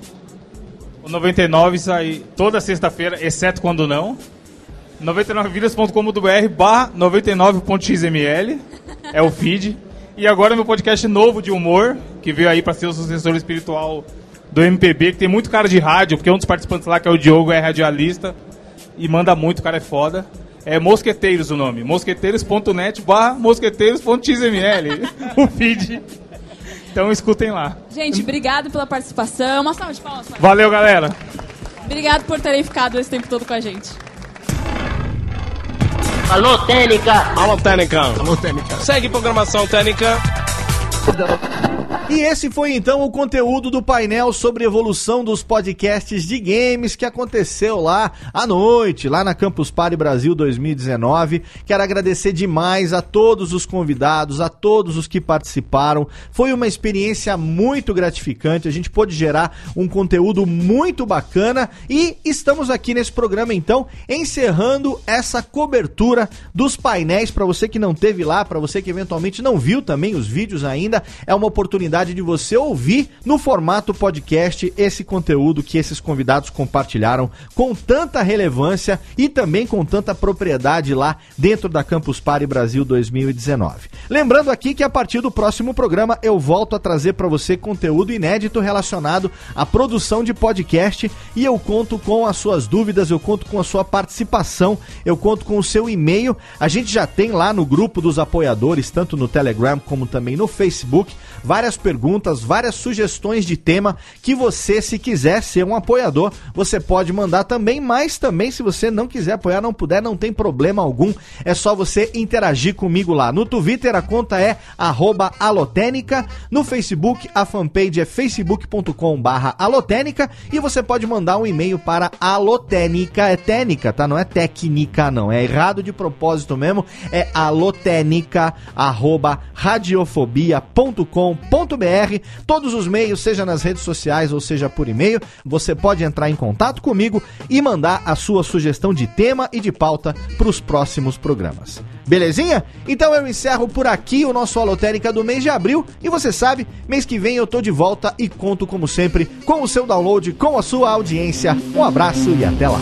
O 99 sai toda sexta-feira, exceto quando não. 99vidas.com.br barra 99.xml é o feed. E agora meu podcast novo de humor, que veio aí para ser o sucessor espiritual do MPB, que tem muito cara de rádio, porque um dos participantes lá, que é o Diogo, é radialista e manda muito, o cara é foda. É Mosqueteiros o nome, mosqueteiros.net barra mosqueteiros.xml, o feed. Então escutem lá. Gente, obrigado pela participação. Uma salva de palmas. Valeu, galera. Obrigado por terem ficado esse tempo todo com a gente. Alô, Técnica! Alô, Técnica! Alô, Técnica! Segue programação Técnica. E esse foi então o conteúdo do painel sobre evolução dos podcasts de games que aconteceu lá à noite, lá na Campus Party Brasil 2019. Quero agradecer demais a todos os convidados, a todos os que participaram. Foi uma experiência muito gratificante. A gente pôde gerar um conteúdo muito bacana e estamos aqui nesse programa então encerrando essa cobertura dos painéis para você que não teve lá, para você que eventualmente não viu também os vídeos ainda, é uma oportunidade de você ouvir no formato podcast esse conteúdo que esses convidados compartilharam com tanta relevância e também com tanta propriedade lá dentro da Campus Party Brasil 2019. Lembrando aqui que a partir do próximo programa eu volto a trazer para você conteúdo inédito relacionado à produção de podcast e eu conto com as suas dúvidas, eu conto com a sua participação, eu conto com o seu e-mail. A gente já tem lá no grupo dos apoiadores, tanto no Telegram como também no Facebook, várias perguntas, várias sugestões de tema que você, se quiser ser um apoiador, você pode mandar também, mas também se você não quiser apoiar, não puder, não tem problema algum. É só você interagir comigo lá. No Twitter a conta é arroba alotênica, no Facebook a fanpage é facebook.com barra alotênica e você pode mandar um e-mail para alotênica, é técnica, tá? Não é técnica não, é errado de propósito mesmo, é alotênica arroba radiofobia.com.br todos os meios, seja nas redes sociais ou seja por e-mail, você pode entrar em contato comigo e mandar a sua sugestão de tema e de pauta para os próximos programas. Belezinha? Então eu encerro por aqui o nosso Alotérica do mês de abril e você sabe, mês que vem eu tô de volta e conto como sempre com o seu download, com a sua audiência. Um abraço e até lá.